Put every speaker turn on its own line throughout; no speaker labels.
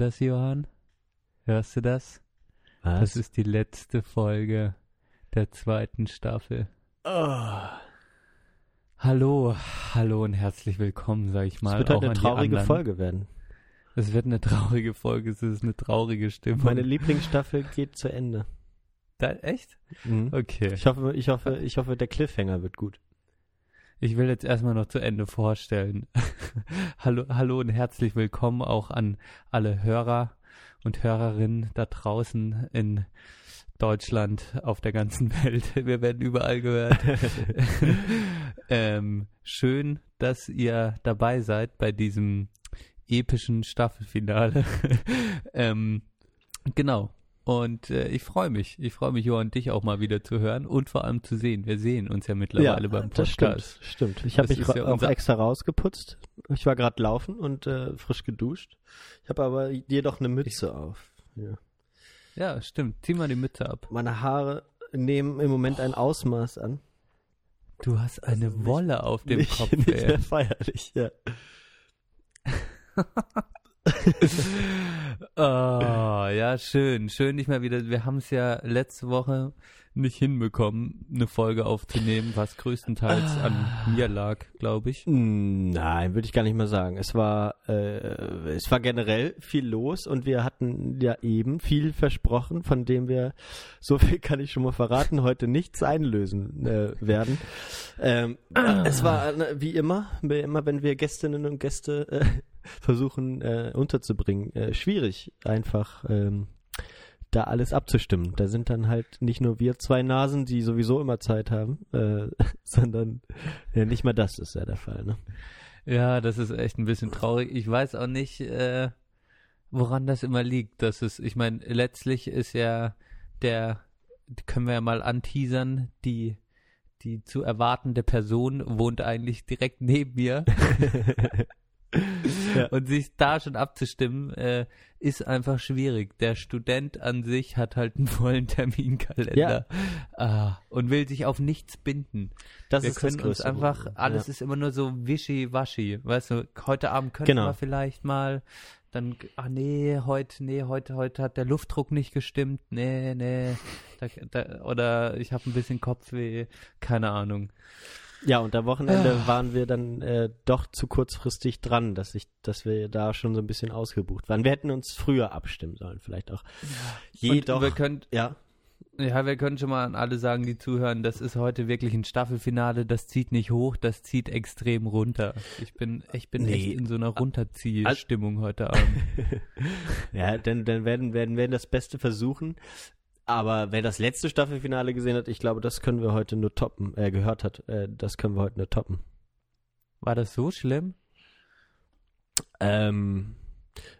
das, Johann? Hörst du das?
Was?
Das ist die letzte Folge der zweiten Staffel.
oh.
Hallo, hallo und herzlich willkommen, sag ich
Es
mal.
wird
auch
heute eine traurige. Folge werden.
Es wird eine traurige Folge, es ist eine traurige Stimmung.
Meine Lieblingsstaffel geht zu Ende.
da, echt?
Mhm.
Okay.
Ich hoffe, ich hoffe, ich hoffe, der Cliffhanger wird gut.
Ich will jetzt erstmal noch zu Ende vorstellen. hallo, hallo und herzlich willkommen auch an alle Hörer und Hörerinnen da draußen in Deutschland, auf der ganzen Welt. Wir werden überall gehört. ähm, schön, dass ihr dabei seid bei diesem epischen Staffelfinale. ähm, genau. Und äh, ich freue mich. Ich freue mich, Johann, dich auch mal wieder zu hören und vor allem zu sehen. Wir sehen uns ja mittlerweile beim
das
Podcast.
stimmt. Stimmt. Ich habe
Das
mich
ja
auch extra rausgeputzt. Ich war gerade laufen und äh, frisch geduscht. Ich habe aber jedoch eine Mütze auf. Ja.
Ja, stimmt. Zieh mal die Mütze ab.
Meine Haare nehmen im Moment ein Ausmaß an.
Du hast eine
nicht-
Wolle auf dem
nicht,
Kopf,
nicht
ey.
mehr feierlich, ja.
oh, ja, schön. Schön nicht mal wieder. Wir haben es ja letzte Woche nicht hinbekommen, eine Folge aufzunehmen, was größtenteils an mir lag, glaube ich.
Nein, würde ich gar nicht mal sagen. Es war, äh, es war generell viel los und wir hatten ja eben viel versprochen, von dem wir, so viel kann ich schon mal verraten, heute nichts einlösen äh, werden. Ähm, es war äh, wie immer, wie immer, wenn wir Gästinnen und Gäste äh, versuchen äh, unterzubringen, äh, schwierig einfach. Ähm, da alles abzustimmen. Da sind dann halt nicht nur wir zwei Nasen, die sowieso immer Zeit haben, äh, sondern ja, nicht mal das ist ja der Fall. Ne?
Ja, das ist echt ein bisschen traurig. Ich weiß auch nicht, äh, woran das immer liegt. Das ist, ich meine, letztlich ist ja der, können wir ja mal anteasern, die die zu erwartende Person wohnt eigentlich direkt neben mir.
Ja.
Und sich da schon abzustimmen, äh, ist einfach schwierig. Der Student an sich hat halt einen vollen Terminkalender ah, und will sich auf nichts binden.
Das
wir
ist
können
das
uns einfach,
Problem.
alles
ja.
ist immer nur so wischi-waschi. Weißt du, heute Abend können
Genau.
wir vielleicht mal, dann, ah nee, heute, nee, heute, heute hat der Luftdruck nicht gestimmt, nee, nee, da, da, oder ich habe ein bisschen Kopfweh, keine Ahnung.
Ja, und am Wochenende
Ah.
waren wir dann äh, doch zu kurzfristig dran, dass ich, dass wir da schon so ein bisschen ausgebucht waren. Wir hätten uns früher abstimmen sollen, vielleicht auch. Jedoch,
Und wir können,
ja,
ja, wir können schon mal an alle sagen, die zuhören, das ist heute wirklich ein Staffelfinale, das zieht nicht hoch, das zieht extrem runter. Ich bin, ich bin
Nee.
echt in so einer Runterziehstimmung heute Abend.
ja, dann, dann werden, werden wir das Beste versuchen. Aber wer das letzte Staffelfinale gesehen hat, ich glaube, das können wir heute nur toppen, äh, gehört hat, äh, das können wir heute nur toppen.
War das so schlimm?
Ähm,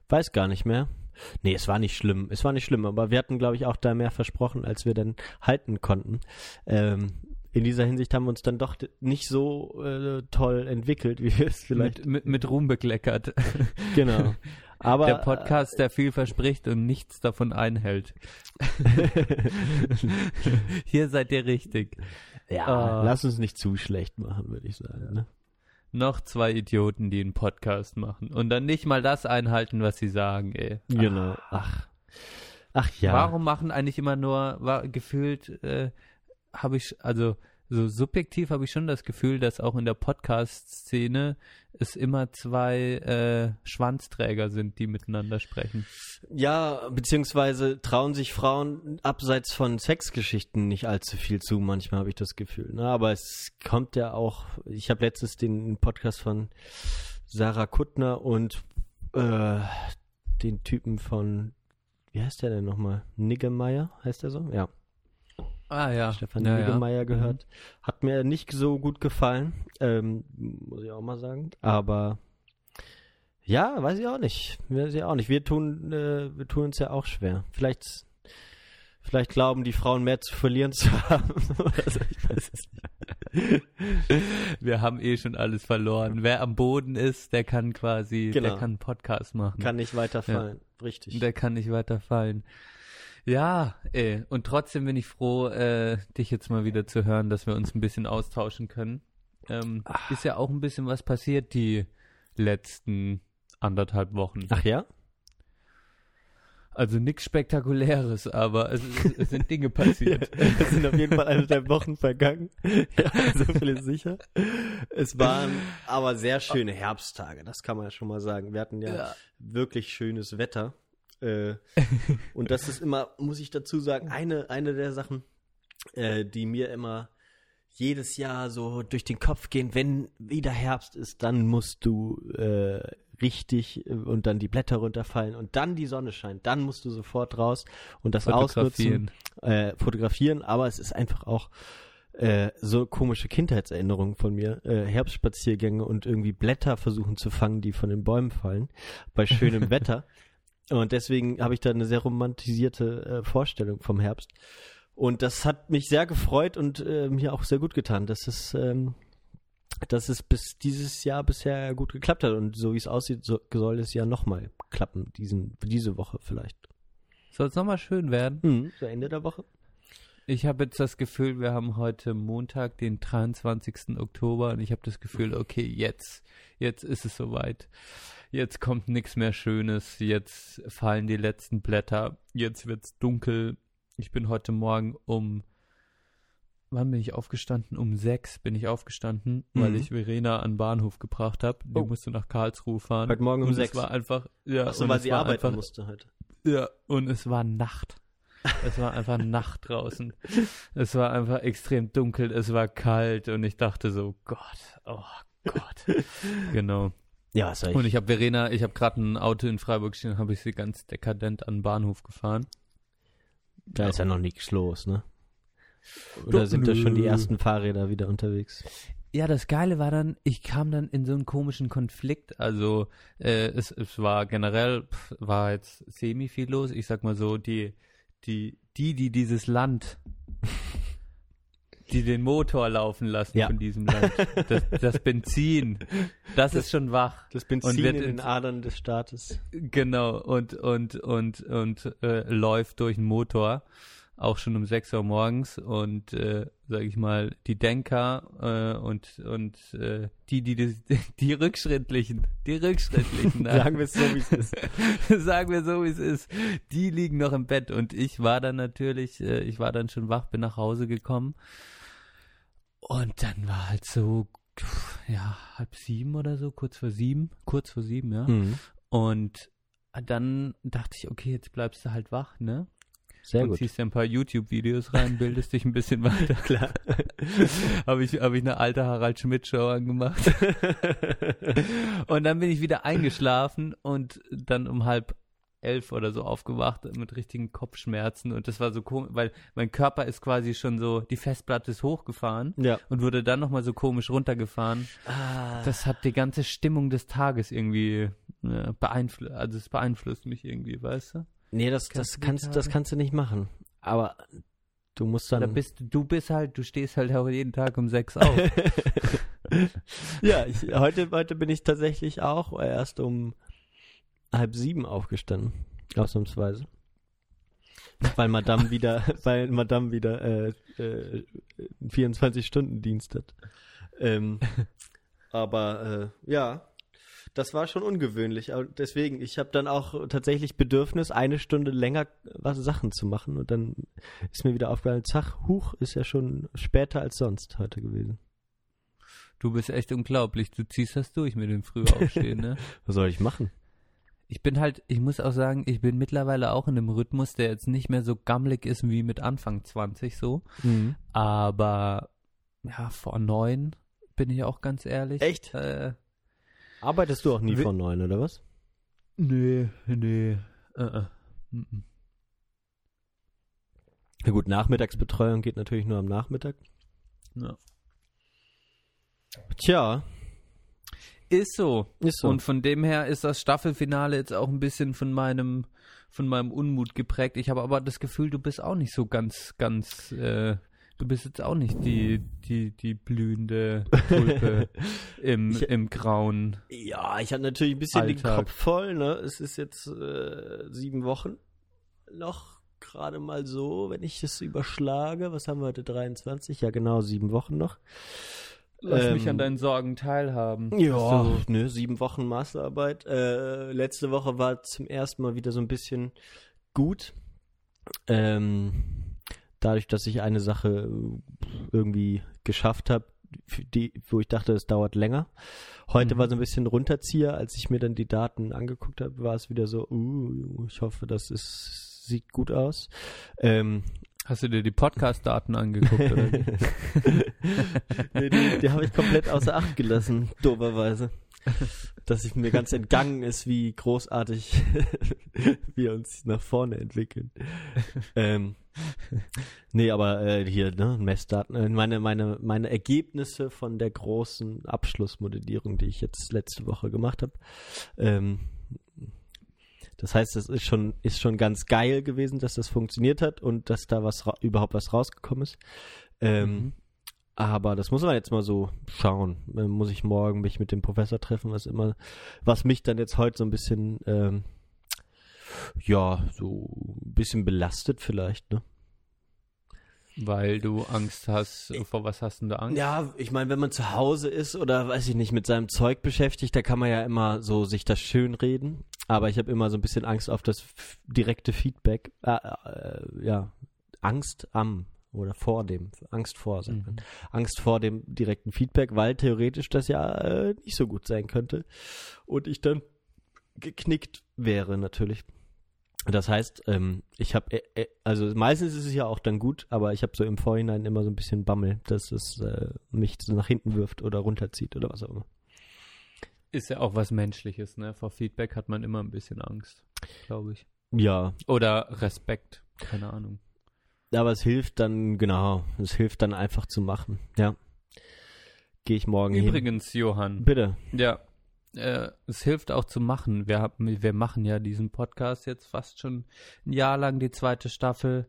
weiß gar nicht mehr. Nee, es war nicht schlimm. Es war nicht schlimm, aber wir hatten, glaube ich, auch da mehr versprochen, als wir dann halten konnten. Ähm, in dieser Hinsicht haben wir uns dann doch nicht so äh, toll entwickelt, wie wir es vielleicht.
Mit, mit, mit Ruhm bekleckert.
Genau. Aber
der Podcast, der viel verspricht und nichts davon einhält. Hier seid ihr richtig.
Ja,
Ah.
lass uns nicht zu schlecht machen, würde ich sagen. Ne?
Noch zwei Idioten, die einen Podcast machen und dann nicht mal das einhalten, was sie sagen, ey.
Genau. Ach. Ach ja.
Warum machen eigentlich immer nur, war, gefühlt, äh, habe ich, also so subjektiv habe ich schon das Gefühl, dass auch in der Podcast-Szene es immer zwei äh, Schwanzträger sind, die miteinander sprechen.
Ja, beziehungsweise trauen sich Frauen abseits von Sexgeschichten nicht allzu viel zu, manchmal habe ich das Gefühl. Ne? Aber es kommt ja auch, ich habe letztens den Podcast von Sarah Kuttner und äh, den Typen von, wie heißt der denn nochmal? Niggemeier, heißt der so? Ja,
Ah ja.
Stefan
ja, ja.
Niggemeier gehört. Hat mir nicht so gut gefallen, ähm, muss ich auch mal sagen. Aber ja, weiß ich auch nicht. Weiß ich auch nicht. Wir tun, äh, wir tun uns ja auch schwer. Vielleicht, vielleicht glauben die Frauen mehr zu verlieren zu haben. also ich weiß es nicht.
Wir haben eh schon alles verloren. Wer am Boden ist, der kann quasi,
Genau.
der kann einen Podcast machen.
Kann nicht weiterfallen. Richtig.
Der kann nicht weiter fallen. Ja, ey. Und trotzdem bin ich froh, äh, dich jetzt mal wieder zu hören, dass wir uns ein bisschen austauschen können. Ähm, ist ja auch ein bisschen was passiert die letzten anderthalb Wochen.
Ach ja?
Also nichts Spektakuläres, aber es, es, sind Dinge passiert.
Es sind auf jeden Fall eineinhalb Wochen vergangen. Ja, so viel ist sicher. Es waren aber sehr schöne Herbsttage, das kann man ja schon mal sagen. Wir hatten ja,
Ja.
wirklich schönes Wetter. Äh, und das ist immer, muss ich dazu sagen, eine, eine der Sachen, äh, die mir immer jedes Jahr so durch den Kopf gehen, wenn wieder Herbst ist, dann musst du äh, richtig äh, und dann die Blätter runterfallen und dann die Sonne scheint, dann musst du sofort raus und das ausnutzen,
Fotografieren.
äh, fotografieren, aber es ist einfach auch äh, so komische Kindheitserinnerungen von mir, äh, Herbstspaziergänge und irgendwie Blätter versuchen zu fangen, die von den Bäumen fallen, bei schönem Wetter. Und deswegen habe ich da eine sehr romantisierte äh, Vorstellung vom Herbst. Und das hat mich sehr gefreut und äh, mir auch sehr gut getan, dass es, ähm, dass es bis dieses Jahr bisher gut geklappt hat. Und so wie es aussieht, so, soll es ja nochmal klappen, diesen, diese Woche vielleicht.
Soll es nochmal schön werden?
Mhm, so Ende der Woche.
Ich habe jetzt das Gefühl, wir haben heute Montag, den 23. Oktober und ich habe das Gefühl, okay, jetzt, jetzt ist es soweit. Jetzt kommt nichts mehr Schönes, jetzt fallen die letzten Blätter, jetzt wird's dunkel. Ich bin heute Morgen um, wann bin ich aufgestanden? Um sechs bin ich aufgestanden, weil
Mhm.
ich Verena an den Bahnhof gebracht habe. Die
Oh.
musste nach Karlsruhe fahren.
Heute Morgen um
und
sechs.
Es war einfach, ja,
Achso,
und
weil sie arbeiten
einfach,
musste heute.
ja, und es war Nacht. Es war einfach Nacht draußen. Es war einfach extrem dunkel, es war kalt und ich dachte so, Gott, oh Gott. genau.
Ja, soll
Und ich habe Verena, ich habe gerade ein Auto in Freiburg stehen, habe ich sie ganz dekadent an den Bahnhof gefahren.
Da ist ja noch nichts los, ne? Oder sind da schon die ersten Fahrräder wieder unterwegs?
Ja, das Geile war dann, ich kam dann in so einen komischen Konflikt. Also äh, es, es war generell, pf, war jetzt semi viel los. Ich sag mal so, die, die, die, die dieses Land, die den Motor laufen lassen
Ja.
von diesem Land, das, das Benzin, das, ist schon wach.
Das
Und
Benzin
wird
in den Adern des Staates.
Genau, und, und, und, und äh, läuft durch den Motor, auch schon um 6 Uhr morgens. Und, äh, sag ich mal, die Denker äh, und, und äh, die, die, die, die Rückschrittlichen, die Rückschrittlichen,
Sagen wir es so, wie es ist.
sagen wir so, wie es ist, die liegen noch im Bett. Und ich war dann natürlich, äh, ich war dann schon wach, bin nach Hause gekommen. Und dann war halt so, ja, halb sieben oder so, kurz vor sieben, kurz vor sieben, ja.
Mhm.
Und dann dachte ich, okay, jetzt bleibst du halt wach, ne?
Sehr
und
gut.
ziehst dir ein paar YouTube-Videos rein, bildest dich ein bisschen weiter.
Klar.
Habe ich, hab ich eine alte Harald Schmidt-Show angemacht. und dann bin ich wieder eingeschlafen und dann um halb elf oder so aufgewacht mit richtigen Kopfschmerzen. Und das war so komisch, weil mein Körper ist quasi schon so, die Festplatte ist hochgefahren
ja.
und wurde dann nochmal so komisch runtergefahren.
Ah,
Das hat die ganze Stimmung des Tages irgendwie ja, beeinflusst. Also es beeinflusst mich irgendwie, weißt du?
nee, das,
Kennst
das, kannst, das kannst du nicht machen. Aber du musst dann.
Da bist du, du bist halt, du stehst halt auch jeden Tag um sechs auf.
ja, ich, heute, heute bin ich tatsächlich auch erst um halb sieben aufgestanden. Ausnahmsweise. Weil Madame wieder, weil Madame wieder äh, äh, 24-Stunden-Dienst hat. Ähm, aber äh, ja, das war schon ungewöhnlich. Aber deswegen, ich habe dann auch tatsächlich Bedürfnis, eine Stunde länger was Sachen zu machen. Und dann ist mir wieder aufgefallen, zack, Huch, ist ja schon später als sonst heute gewesen.
Du bist echt unglaublich. Du ziehst das durch mit dem früh aufstehen, ne?
Was soll ich machen?
Ich bin halt, ich muss auch sagen, ich bin mittlerweile auch in einem Rhythmus, der jetzt nicht mehr so gammelig ist wie mit Anfang 20 so.
Mhm.
Aber ja, vor neun bin ich auch ganz ehrlich.
Echt?
Äh,
Arbeitest du auch nie von neun, oder was?
nee, nee. Äh, äh. Mhm.
Na gut, Nachmittagsbetreuung geht natürlich nur am Nachmittag.
Ja.
Tja,
Ist so.
ist so.
Und von dem her ist das Staffelfinale jetzt auch ein bisschen von meinem, von meinem Unmut geprägt. Ich habe aber das Gefühl, du bist auch nicht so ganz, ganz, äh, du bist jetzt auch nicht die, die, die blühende Tulpe im,
Ich-
im grauen.
ja, ich hatte natürlich ein bisschen den
Alltag.
Kopf voll. Ne? Es ist jetzt äh, sieben Wochen noch gerade mal so, wenn ich es überschlage, was haben wir heute, 23? Ja genau, sieben Wochen noch.
Lass mich
Ähm,
an deinen Sorgen teilhaben.
Ja, ne, sieben Wochen Masterarbeit. Äh, letzte Woche war zum ersten Mal wieder so ein bisschen gut. Ähm, dadurch, dass ich eine Sache äh, irgendwie geschafft habe, die, wo ich dachte, es dauert länger. Heute
Mhm.
war so ein bisschen Runterzieher, als ich mir dann die Daten angeguckt habe, war es wieder so, uh, ich hoffe, das ist, sieht gut aus. Ähm,
Hast du dir die Podcast-Daten angeguckt oder
nee, die die habe ich komplett außer Acht gelassen, doberweise. Dass es mir ganz entgangen ist, wie großartig wir uns nach vorne entwickeln. ähm, nee, aber äh, hier, ne, Messdaten, äh, meine, meine, meine Ergebnisse von der großen Abschlussmodellierung, die ich jetzt letzte Woche gemacht habe. Ähm, das heißt, es ist schon, ist schon ganz geil gewesen, dass das funktioniert hat und dass da was überhaupt was rausgekommen ist. Ähm,
Mhm.
aber das muss man jetzt mal so schauen. Dann muss ich morgen mich mit dem Professor treffen, was immer, was mich dann jetzt heute so ein bisschen, ähm, ja, so ein bisschen belastet vielleicht, ne?
Weil du Angst hast, vor was hast du denn da Angst?
Ja, ich meine, wenn man zu Hause ist oder weiß ich nicht, mit seinem Zeug beschäftigt, da kann man ja immer so sich das schön reden. Aber ich habe immer so ein bisschen Angst auf das direkte Feedback. Äh, äh, ja, Angst am oder vor dem, Angst vor, sagt man.
Mhm.
Angst vor dem direkten Feedback, weil theoretisch das ja äh, nicht so gut sein könnte und ich dann geknickt wäre natürlich. Das heißt, ähm, ich habe, äh, äh, also meistens ist es ja auch dann gut, aber ich habe so im Vorhinein immer so ein bisschen Bammel, dass es äh, mich so nach hinten wirft oder runterzieht oder was auch immer.
Ist ja auch was Menschliches, ne? Vor Feedback hat man immer ein bisschen Angst, glaube ich.
Ja,
Oder Respekt, keine Ahnung.
aber es hilft dann, genau, es hilft dann einfach zu machen, ja. Gehe ich morgen hin.
Übrigens, Johann,
Bitte.
ja, äh, es hilft auch zu machen. Wir, haben, wir machen ja diesen Podcast jetzt fast schon ein Jahr lang. Die zweite Staffel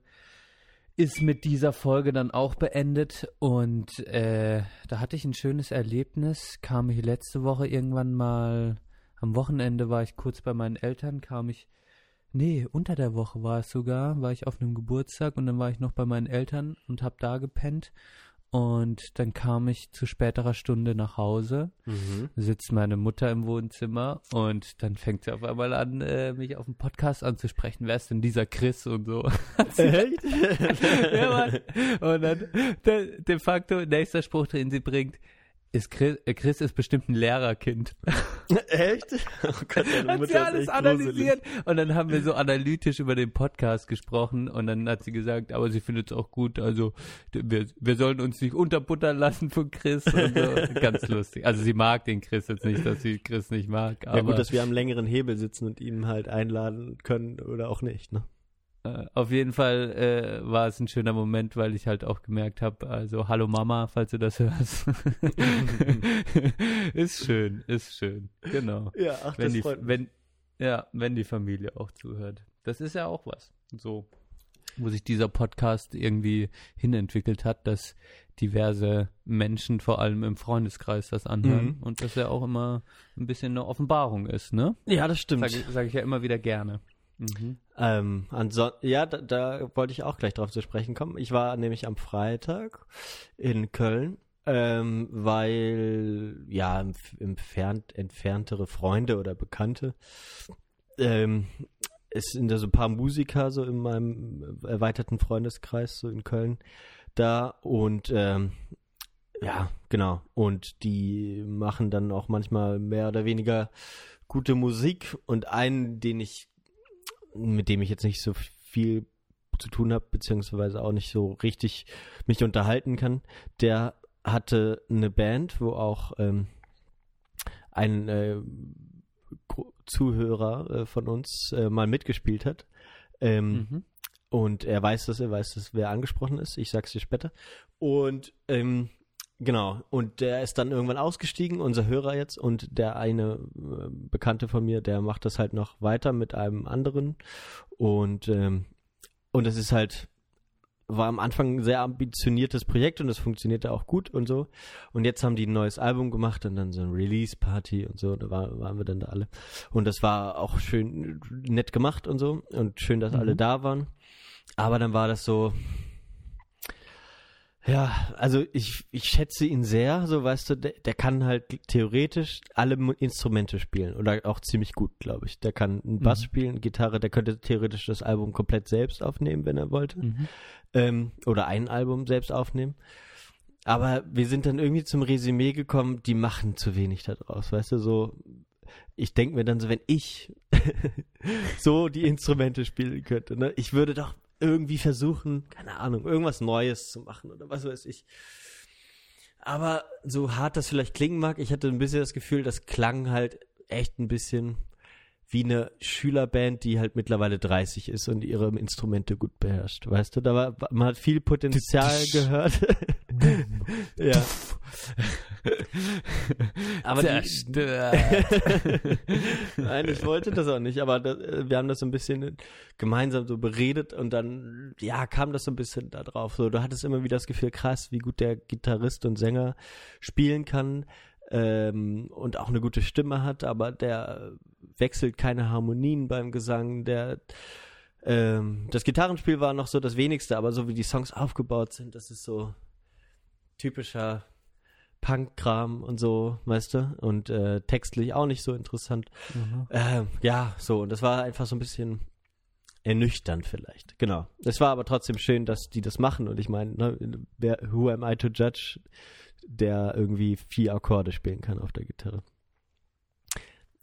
ist mit dieser Folge dann auch beendet. Und äh, da hatte ich ein schönes Erlebnis. Kam ich letzte Woche irgendwann mal, am Wochenende war ich kurz bei meinen Eltern, kam ich, nee, unter der Woche war es sogar, war ich auf einem Geburtstag und dann war ich noch bei meinen Eltern und hab da gepennt. Und dann kam ich zu späterer Stunde nach Hause
Mhm.
sitzt meine Mutter im Wohnzimmer und dann fängt sie auf einmal an, äh, mich auf dem Podcast anzusprechen. Wer ist denn dieser Chris und so?
Echt?
ja, Mann. Und dann de, de facto, nächster Spruch, den sie bringt, ist Chris, äh, Chris ist bestimmt ein Lehrerkind.
Echt? Oh Gott, deine
Hat
Mutter
sie alles analysiert. Und dann haben wir so analytisch über den Podcast gesprochen und dann hat sie gesagt, aber sie findet es auch gut, also wir, wir sollen uns nicht unterbuttern lassen von Chris und so. Ganz lustig. Also sie mag den Chris jetzt nicht, dass sie Chris nicht mag, aber
Ja gut, dass wir am längeren Hebel sitzen und ihn halt einladen können oder auch nicht, ne?
Äh, auf jeden Fall äh, war es ein schöner Moment, weil ich halt auch gemerkt habe, also hallo Mama, falls du das hörst. ist schön, ist schön, genau.
Ja, ach,
Wenn
das
die,
freut mich.
wenn, ja, wenn die Familie auch zuhört. Das ist ja auch was. So, wo sich dieser Podcast irgendwie hinentwickelt hat, dass diverse Menschen, vor allem im Freundeskreis, das anhören.
Mhm.
Und das ja auch immer ein bisschen eine Offenbarung ist, ne?
Ja, das stimmt.
Sage sag ich ja immer wieder gerne. Mhm.
Ähm, ja, da, da wollte ich auch gleich drauf zu sprechen kommen. Ich war nämlich am Freitag in Köln, ähm, weil ja entf- entfernt, entferntere Freunde oder Bekannte ähm, es sind da so ein paar Musiker so in meinem erweiterten Freundeskreis so in Köln da und ähm, ja, genau. Und die machen dann auch manchmal mehr oder weniger gute Musik und einen, den ich mit dem ich jetzt nicht so viel zu tun habe, beziehungsweise auch nicht so richtig mich unterhalten kann, der hatte eine Band, wo auch ähm, ein äh, Zuhörer äh, von uns äh, mal mitgespielt hat. Ähm,
Mhm.
und er weiß das, er weiß das, wer angesprochen ist. Ich sag's dir später. Und ähm, genau, und der ist dann irgendwann ausgestiegen, unser Hörer jetzt, und der eine äh, Bekannte von mir, der macht das halt noch weiter mit einem anderen. Und ähm, und es ist halt war am Anfang ein sehr ambitioniertes Projekt und es funktionierte auch gut und so. Und jetzt haben die ein neues Album gemacht und dann so ein Release-Party und so, da war, waren wir dann da alle. Und das war auch schön nett gemacht und so und schön, dass
Mhm.
alle da waren. Aber dann war das so, ja, also ich, ich schätze ihn sehr, so weißt du, der, der kann halt theoretisch alle Instrumente spielen oder auch ziemlich gut, glaube ich. Der kann einen Bass
Mhm.
spielen, Gitarre, der könnte theoretisch das Album komplett selbst aufnehmen, wenn er wollte.
Mhm.
Ähm, oder ein Album selbst aufnehmen. Aber wir sind dann irgendwie zum Resümee gekommen, die machen zu wenig da draus, weißt du, so. Ich denke mir dann so, wenn ich so die Instrumente spielen könnte, ne, ich würde doch irgendwie versuchen, keine Ahnung, irgendwas Neues zu machen oder was weiß ich. Aber so hart das vielleicht klingen mag, ich hatte ein bisschen das Gefühl, das klang halt echt ein bisschen wie eine Schülerband, die halt mittlerweile 30 ist und ihre Instrumente gut beherrscht. Weißt du, da war, man hat viel Potenzial gehört. ja. aber die. Nein, ich wollte das auch nicht, aber das, äh, wir haben das so ein bisschen gemeinsam so beredet und dann, ja, kam das so ein bisschen da drauf. So, du hattest immer wieder das Gefühl, krass, wie gut der Gitarrist und Sänger spielen kann ähm, und auch eine gute Stimme hat, aber der wechselt keine Harmonien beim Gesang, der ähm, das Gitarrenspiel war noch so das wenigste, aber so wie die Songs aufgebaut sind, das ist so typischer Punk-Kram und so, weißt du? Und äh, textlich auch nicht so interessant.
Mhm.
Ähm, ja, so, und das war einfach so ein bisschen ernüchternd vielleicht. Genau. Es war aber trotzdem schön, dass die das machen und ich meine, ne, wer, who am I to judge, der irgendwie vier Akkorde spielen kann auf der Gitarre.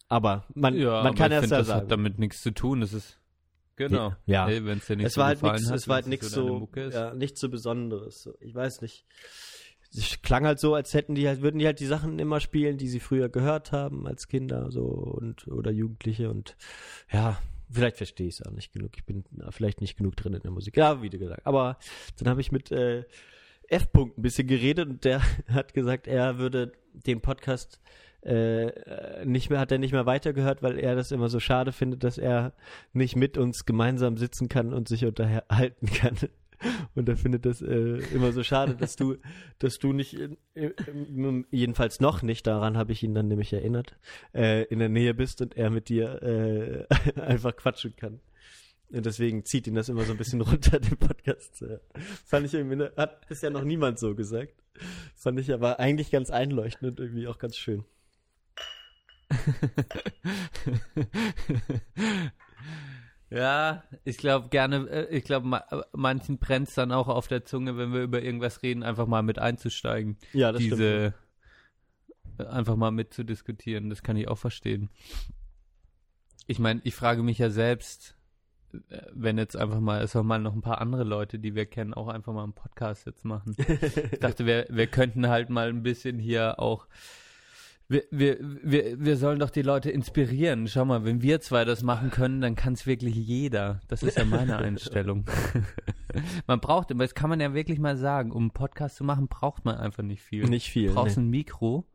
Aber man,
Ja,
man kann erst ja
das
sagen.
hat damit nichts zu tun. Das ist genau.
Ja.
Hey, wenn es dir nicht
es
so
war halt nichts, es war halt
wenn's
nichts so, ja, nichts so Besonderes. So. Ich weiß nicht. Es klang halt so, als hätten die halt, würden die halt die Sachen immer spielen, die sie früher gehört haben als Kinder so und oder Jugendliche und ja, vielleicht verstehe ich es auch nicht genug. Ich bin vielleicht nicht genug drin in der Musik. Ja, wie du gesagt. Aber dann habe ich mit äh, F-Punkt ein bisschen geredet und der hat gesagt, er würde den Podcast äh, nicht mehr, hat er nicht mehr weitergehört, weil er das immer so schade findet, dass er nicht mit uns gemeinsam sitzen kann und sich unterhalten kann. Und er findet das äh, immer so schade, dass du, dass du nicht, in, in, jedenfalls noch nicht, daran habe ich ihn dann nämlich erinnert, äh, in der Nähe bist und er mit dir äh, einfach quatschen kann. Und deswegen zieht ihn das immer so ein bisschen runter, den Podcast. Fand ich irgendwie, ne, hat bisher noch niemand so gesagt. Fand ich aber eigentlich ganz einleuchtend und irgendwie auch ganz schön.
Ja, ich glaube gerne, äh, ich glaube, ma manchen brennt dann auch auf der Zunge, wenn wir über irgendwas reden, einfach mal mit einzusteigen.
Ja, das stimmt.
Diese äh, einfach mal mitzudiskutieren, das kann ich auch verstehen. Ich meine, ich frage mich ja selbst, wenn jetzt einfach mal, es auch mal noch ein paar andere Leute, die wir kennen, auch einfach mal einen Podcast jetzt machen. Ich dachte, wir, wir könnten halt mal ein bisschen hier auch. Wir, wir, wir, wir sollen doch die Leute inspirieren. Schau mal, wenn wir zwei das machen können, dann kann es wirklich jeder. Das ist ja meine Einstellung. man braucht, aber das kann man ja wirklich mal sagen, um einen Podcast zu machen, braucht man einfach nicht viel.
Nicht viel.
Du brauchst
nee.
ein Mikro.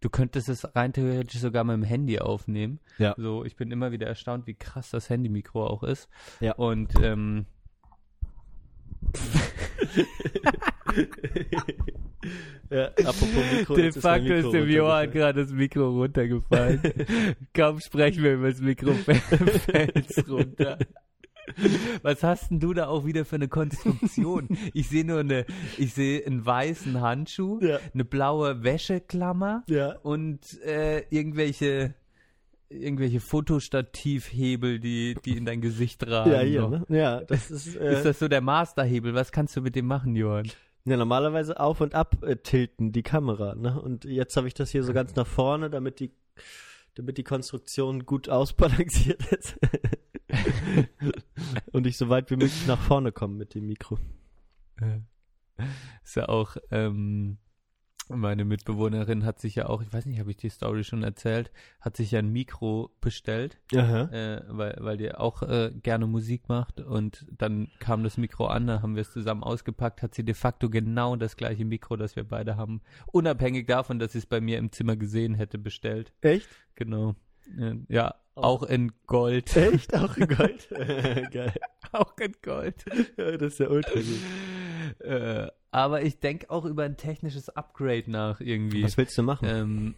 Du könntest es rein theoretisch sogar mit dem Handy aufnehmen.
Ja.
So, ich bin immer wieder erstaunt, wie krass das Handymikro auch ist.
Ja.
Und ähm,
ja, apropos Mikro.
De
ist
facto ist
Mikro
dem Johann gerade das Mikro runtergefallen. Kaum sprechen wir über das Mikro, fällt's runter. Was hast denn du da auch wieder für eine Konstruktion? Ich sehe nur eine, ich sehe einen weißen Handschuh,
Ja.
eine blaue Wäscheklammer
Ja.
und äh, irgendwelche irgendwelche Fotostativhebel, die die in dein Gesicht ragen.
Ja, hier, ne? Ja, das ist, äh,
Ist das so der Masterhebel? Was kannst du mit dem machen, Johann?
ja, normalerweise auf und ab äh, tilten die Kamera, ne? Und jetzt habe ich das hier so ganz nach vorne, damit die, damit die Konstruktion gut ausbalanciert ist. und ich so weit wie möglich nach vorne komme mit dem Mikro.
Ist ja auch, ähm, meine Mitbewohnerin hat sich ja auch, ich weiß nicht, habe ich die Story schon erzählt, hat sich ja ein Mikro bestellt, äh, weil, weil die auch äh, gerne Musik macht und dann kam das Mikro an, dann haben wir es zusammen ausgepackt, hat sie de facto genau das gleiche Mikro, das wir beide haben, unabhängig davon, dass sie es bei mir im Zimmer gesehen hätte, bestellt.
Echt?
Genau. Ja,
Auch-
in Gold.
Echt? Auch in Gold? Geil.
auch in Gold.
Ja, das ist ja ultra gut.
Äh, aber ich denke auch über ein technisches Upgrade nach irgendwie.
Was willst du machen?
Ähm,
Ein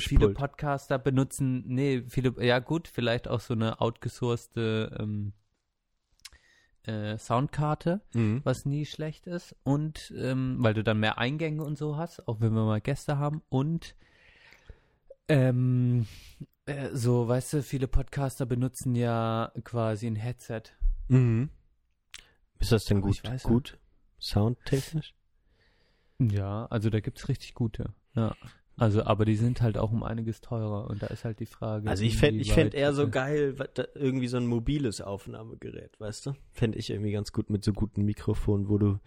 viele
Mischpult.
Podcaster benutzen, nee, viele, ja gut, vielleicht auch so eine outgesourcete ähm, äh, Soundkarte,
Mhm.
was nie schlecht ist. Und ähm, weil du dann mehr Eingänge und so hast, auch wenn wir mal Gäste haben. Und ähm, äh, so, weißt du, viele Podcaster benutzen ja quasi ein Headset.
Mhm. Ist das denn
Aber
gut?
ich weiß
gut? Soundtechnisch?
Ja, also da gibt's richtig gute. Ja. Also, aber die sind halt auch um einiges teurer und da ist halt die Frage.
Also ich fände ich fänd eher so geil, irgendwie so ein mobiles Aufnahmegerät, weißt du? Fände ich irgendwie ganz gut mit so guten Mikrofonen, wo du,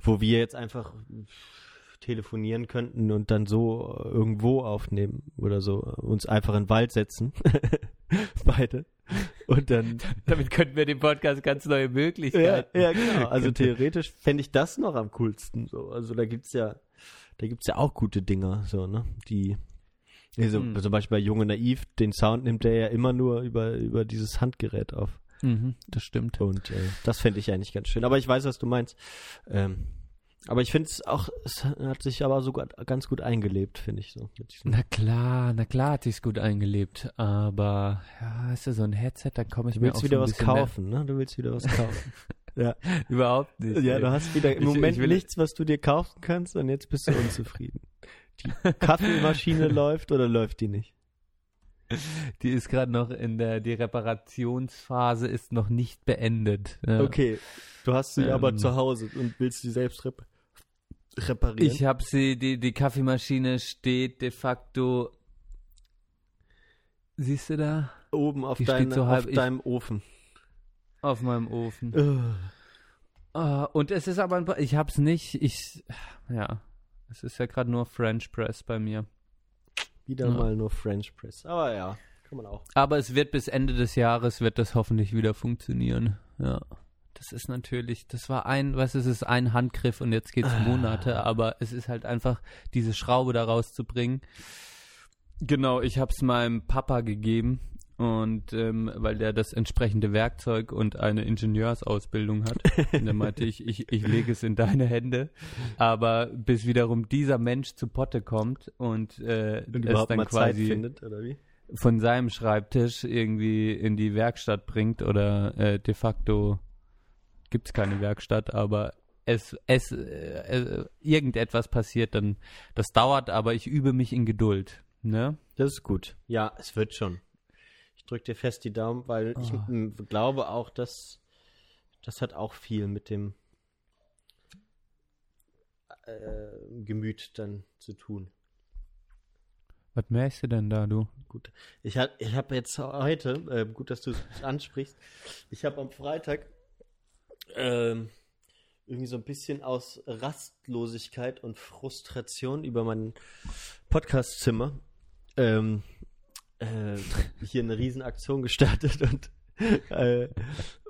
wo wir jetzt einfach telefonieren könnten und dann so irgendwo aufnehmen oder so, uns einfach in den Wald setzen. Beide. Und dann.
Damit könnten wir dem Podcast ganz neue
Ja,
Möglichkeiten.
ja, genau. Also theoretisch fände ich das noch am coolsten. So. Also da gibt's ja, da gibt's ja auch gute Dinger, so, ne? Die. Also,
Hm.
Zum Beispiel bei Junge Naiv, den Sound nimmt der ja immer nur über, über dieses Handgerät auf.
Mhm, das stimmt.
Und äh, das fände ich eigentlich ganz schön. Aber ich weiß, was du meinst. Ähm, aber ich finde es auch, es hat sich aber sogar ganz gut eingelebt, finde ich so.
Na klar, na klar hat sich's gut eingelebt, aber ja, ist ja so ein Headset, da komme ich
Du
mir
willst
auch
wieder
so ein
was kaufen, ne? Du willst wieder was kaufen. ja.
Überhaupt nicht.
ja, du hast wieder im
Ich-
Moment
ich will-
nichts, was du dir kaufen kannst und jetzt bist du unzufrieden. Die Kaffeemaschine läuft oder läuft die nicht?
Die ist gerade noch in der, die Reparationsphase ist noch nicht beendet. Ja.
Okay, du hast sie aber
Ähm.
zu Hause und willst sie selbst rep reparieren.
Ich habe sie, die, die Kaffeemaschine steht de facto. Siehst du da?
oben auf, deine,
so halb-
auf
ich-
deinem Ofen.
Auf meinem Ofen. Ah, und es ist aber ein, pa- ich hab's nicht, ich, ja, es ist ja gerade nur French Press bei mir.
Wieder
Ja.
mal nur French Press. Aber ja, kann man auch.
Aber es wird bis Ende des Jahres wird das hoffentlich wieder funktionieren. Ja. Das ist natürlich, das war ein, was ist es, ein Handgriff und jetzt geht's
Ah.
Monate, aber es ist halt einfach, diese Schraube da rauszubringen. Genau, ich hab's meinem Papa gegeben und ähm, weil der das entsprechende Werkzeug und eine Ingenieursausbildung hat. Und dann meinte ich, ich, ich lege es in deine Hände. Aber bis wiederum dieser Mensch zu Potte kommt und, äh,
Und
es dann
mal Zeit
quasi
findet, oder wie?
von seinem Schreibtisch irgendwie in die Werkstatt bringt oder äh, de facto gibt es keine Werkstatt, aber es, es äh, äh, irgendetwas passiert, dann das dauert, aber ich übe mich in Geduld. Ne?
Das ist gut. Ja, es wird schon. Ich drücke dir fest die Daumen, weil ich
Oh.
m, glaube auch, dass das hat auch viel mit dem äh, Gemüt dann zu tun.
Was merkst du denn da, du?
Gut. Ich habe ich hab jetzt heute, äh, gut, dass du es ansprichst, ich habe am Freitag ähm, irgendwie so ein bisschen aus Rastlosigkeit und Frustration über mein Podcastzimmer ähm, äh, hier eine Riesenaktion gestartet und äh,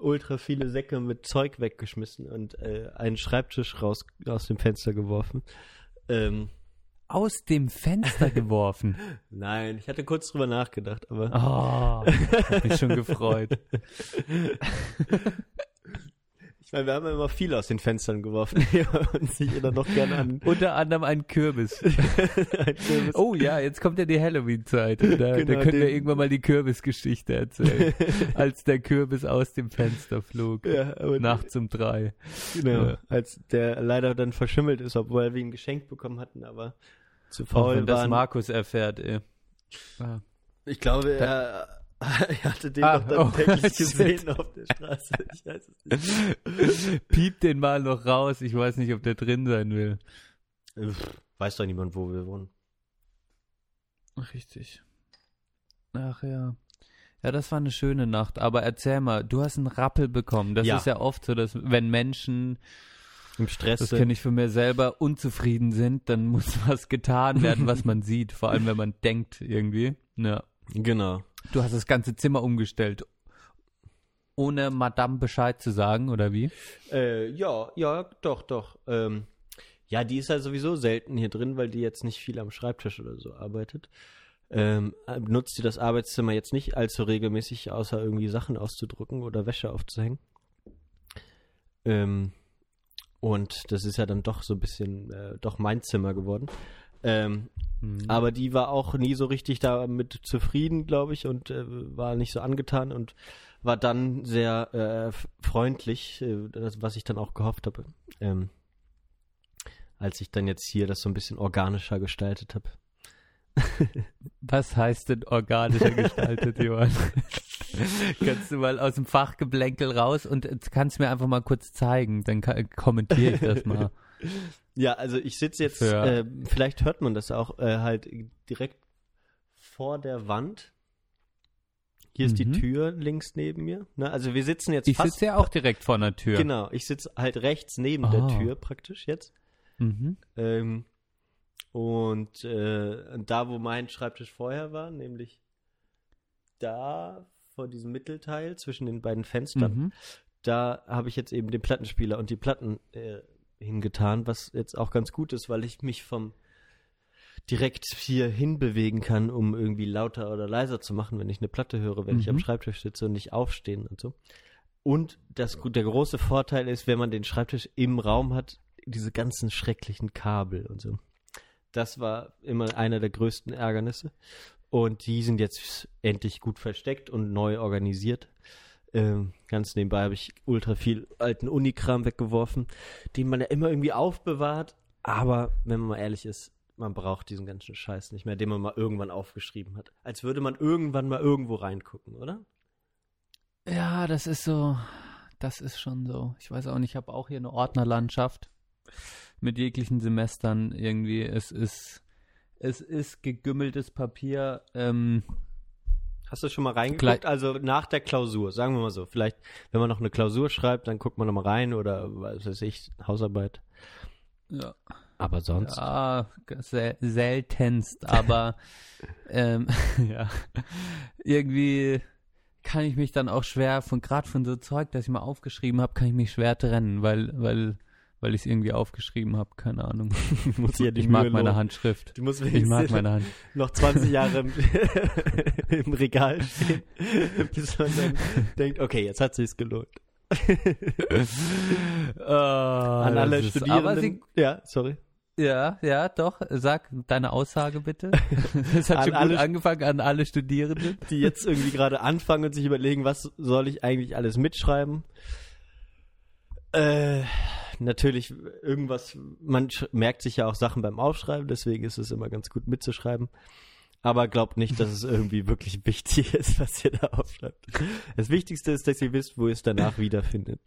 ultra viele Säcke mit Zeug weggeschmissen und äh, einen Schreibtisch raus aus dem Fenster geworfen. Ähm,
Aus dem Fenster geworfen.
nein, ich hatte kurz drüber nachgedacht, aber
Oh, hab mich schon gefreut.
Meine, wir haben ja immer viel aus den Fenstern geworfen und sich jeder noch gerne an
Unter anderem ein Kürbis.
ein Kürbis.
Oh ja, jetzt kommt ja die Halloween-Zeit. Da, da
Genau,
können wir irgendwann mal die Kürbisgeschichte erzählen. als der Kürbis aus dem Fenster flog.
Ja, aber
Nachts um drei.
genau,
Ja.
als der leider dann verschimmelt ist, obwohl wir ihn geschenkt bekommen hatten, aber zu
Auch
faul
wenn das
waren.
Markus erfährt, ey. Ah.
Ich glaube, er, er hatte den
Ah,
doch dann
oh,
täglich gesehen auf der Straße. Ich weiß es nicht.
Piep den mal noch raus. Ich weiß nicht, ob der drin sein will.
Weiß doch niemand, wo wir wohnen.
Richtig. Ach ja. Ja, das war eine schöne Nacht. Aber erzähl mal, du hast einen Rappel bekommen. Das
Ja.
ist ja oft so, dass wenn Menschen,
Im Stress.
das kenne ich von mir selber, unzufrieden sind, dann muss was getan werden, was man sieht. Vor allem, wenn man denkt irgendwie. Ja.
Genau.
Du hast das ganze Zimmer umgestellt. Ohne Madame Bescheid zu sagen, oder wie?
Äh, ja, ja, doch, doch. Ähm, ja, die ist ja sowieso selten hier drin, weil die jetzt nicht viel am Schreibtisch oder so arbeitet. Ähm, benutzt sie das Arbeitszimmer jetzt nicht allzu regelmäßig, außer irgendwie Sachen auszudrucken oder Wäsche aufzuhängen. Ähm, und das ist ja dann doch so ein bisschen, äh, doch mein Zimmer geworden. Ähm,
Mhm.
aber die war auch nie so richtig damit zufrieden, glaube ich, und äh, war nicht so angetan und war dann sehr äh, freundlich, äh, das, was ich dann auch gehofft habe, ähm, als ich dann jetzt hier das so ein bisschen organischer gestaltet habe.
Was heißt denn organischer gestaltet, Johann? kannst du mal aus dem Fachgeblänkel raus und äh, kannst mir einfach mal kurz zeigen, dann kommentiere ich das mal.
Ja, also ich sitze jetzt,
Für-
äh, vielleicht hört man das auch, äh, halt direkt vor der Wand. Hier ist die
Mhm.
Tür links neben mir. Ne? Also wir sitzen jetzt
Ich
fast.
sitze ja auch direkt vor der Tür.
Genau, ich sitze halt rechts neben der
Ah.
Tür praktisch jetzt.
Mhm.
Ähm, und äh, da, wo mein Schreibtisch vorher war, nämlich da vor diesem Mittelteil zwischen den beiden Fenstern,
Mhm.
da habe ich jetzt eben den Plattenspieler und die Platten äh, hingetan, was jetzt auch ganz gut ist, weil ich mich vom direkt hier hinbewegen kann, um irgendwie lauter oder leiser zu machen, wenn ich eine Platte höre, wenn ich am
Mhm.
Schreibtisch sitze und nicht aufstehen und so. Und das, der große Vorteil ist, wenn man den Schreibtisch im Raum hat, diese ganzen schrecklichen Kabel und so. Das war immer einer der größten Ärgernisse. Und die sind jetzt endlich gut versteckt und neu organisiert. Ähm, ganz nebenbei habe ich ultra viel alten Unikram weggeworfen, den man ja immer irgendwie aufbewahrt. Aber wenn man mal ehrlich ist, man braucht diesen ganzen Scheiß nicht mehr, den man mal irgendwann aufgeschrieben hat. Als würde man irgendwann mal irgendwo reingucken, oder?
Ja, das ist so, das ist schon so. Ich weiß auch nicht, ich habe auch hier eine Ordnerlandschaft mit jeglichen Semestern irgendwie. Es ist, es ist gegümmeltes Papier. Ähm,
Hast du schon mal reingeguckt?
Gleich-
Also nach der Klausur, sagen wir mal so. Vielleicht, wenn man noch eine Klausur schreibt, dann guckt man noch mal rein oder was weiß ich, Hausarbeit.
ja,
Aber sonst.
ja sel seltenst, aber ähm, ja, irgendwie kann ich mich dann auch schwer von gerade von so Zeug, das ich mal aufgeschrieben habe, kann ich mich schwer trennen, weil weil weil ich es irgendwie aufgeschrieben habe, keine Ahnung.
muss ja die
ich mag
Mühe
meine
lohnen.
Handschrift.
Du musst
Ich mag meine Hand.
noch 20 Jahre im, im Regal stehen, bis man dann denkt, okay, jetzt hat sich's gelohnt. An alle
ist- Aber sie,
Studierenden. ja, sorry.
ja, ja, doch. Sag deine Aussage bitte. Das hat
An
schon gut
alle-
angefangen an alle Studierenden.
die jetzt irgendwie gerade anfangen und sich überlegen, was soll ich eigentlich alles mitschreiben. Äh, natürlich irgendwas, man merkt sich ja auch Sachen beim Aufschreiben, deswegen ist es immer ganz gut mitzuschreiben. Aber glaubt nicht, dass es irgendwie wirklich wichtig ist, was ihr da aufschreibt. Das Wichtigste ist, dass ihr wisst, wo ihr es danach wiederfindet.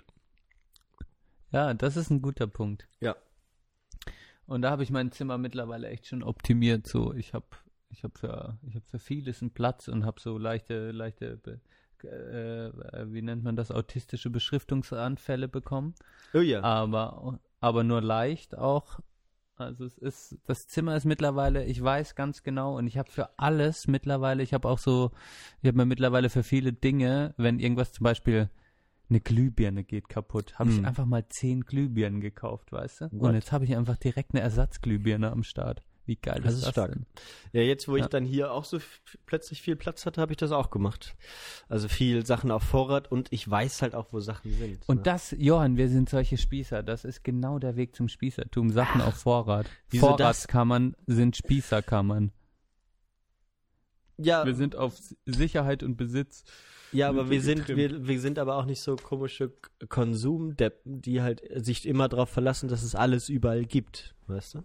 Ja, das ist ein guter Punkt.
Ja.
Und da habe ich mein Zimmer mittlerweile echt schon optimiert. So, ich habe ich habe für ich habe für vieles einen Platz und habe so leichte leichte äh, wie nennt man das autistische Beschriftungsanfälle bekommen.
Oh ja.
aber aber nur leicht auch. Also es ist das Zimmer ist mittlerweile, ich weiß ganz genau und ich habe für alles mittlerweile, ich habe auch so, ich habe mir mittlerweile für viele Dinge, wenn irgendwas zum Beispiel eine Glühbirne geht kaputt, habe
Hm.
ich einfach mal zehn Glühbirnen gekauft, weißt du?
What?
Und jetzt habe ich einfach direkt eine Ersatzglühbirne am Start. Wie geil
Das
ist
ist
das
stark.
denn?
Ja, jetzt, wo
Ja.
ich dann hier auch so plötzlich viel Platz hatte, habe ich das auch gemacht. Also viel Sachen auf Vorrat und ich weiß halt auch, wo Sachen sind.
Und
ne?
das, Johann, wir sind solche Spießer. Das ist genau der Weg zum Spießertum. Sachen auf Vorrat.
das?
Vorratskammern sind Spießerkammern.
ja,
Wir sind auf Sicherheit und Besitz.
Ja, aber wir sind, wir, wir sind aber auch nicht so komische Konsumdeppen, die halt sich immer darauf verlassen, dass es alles überall gibt, weißt du?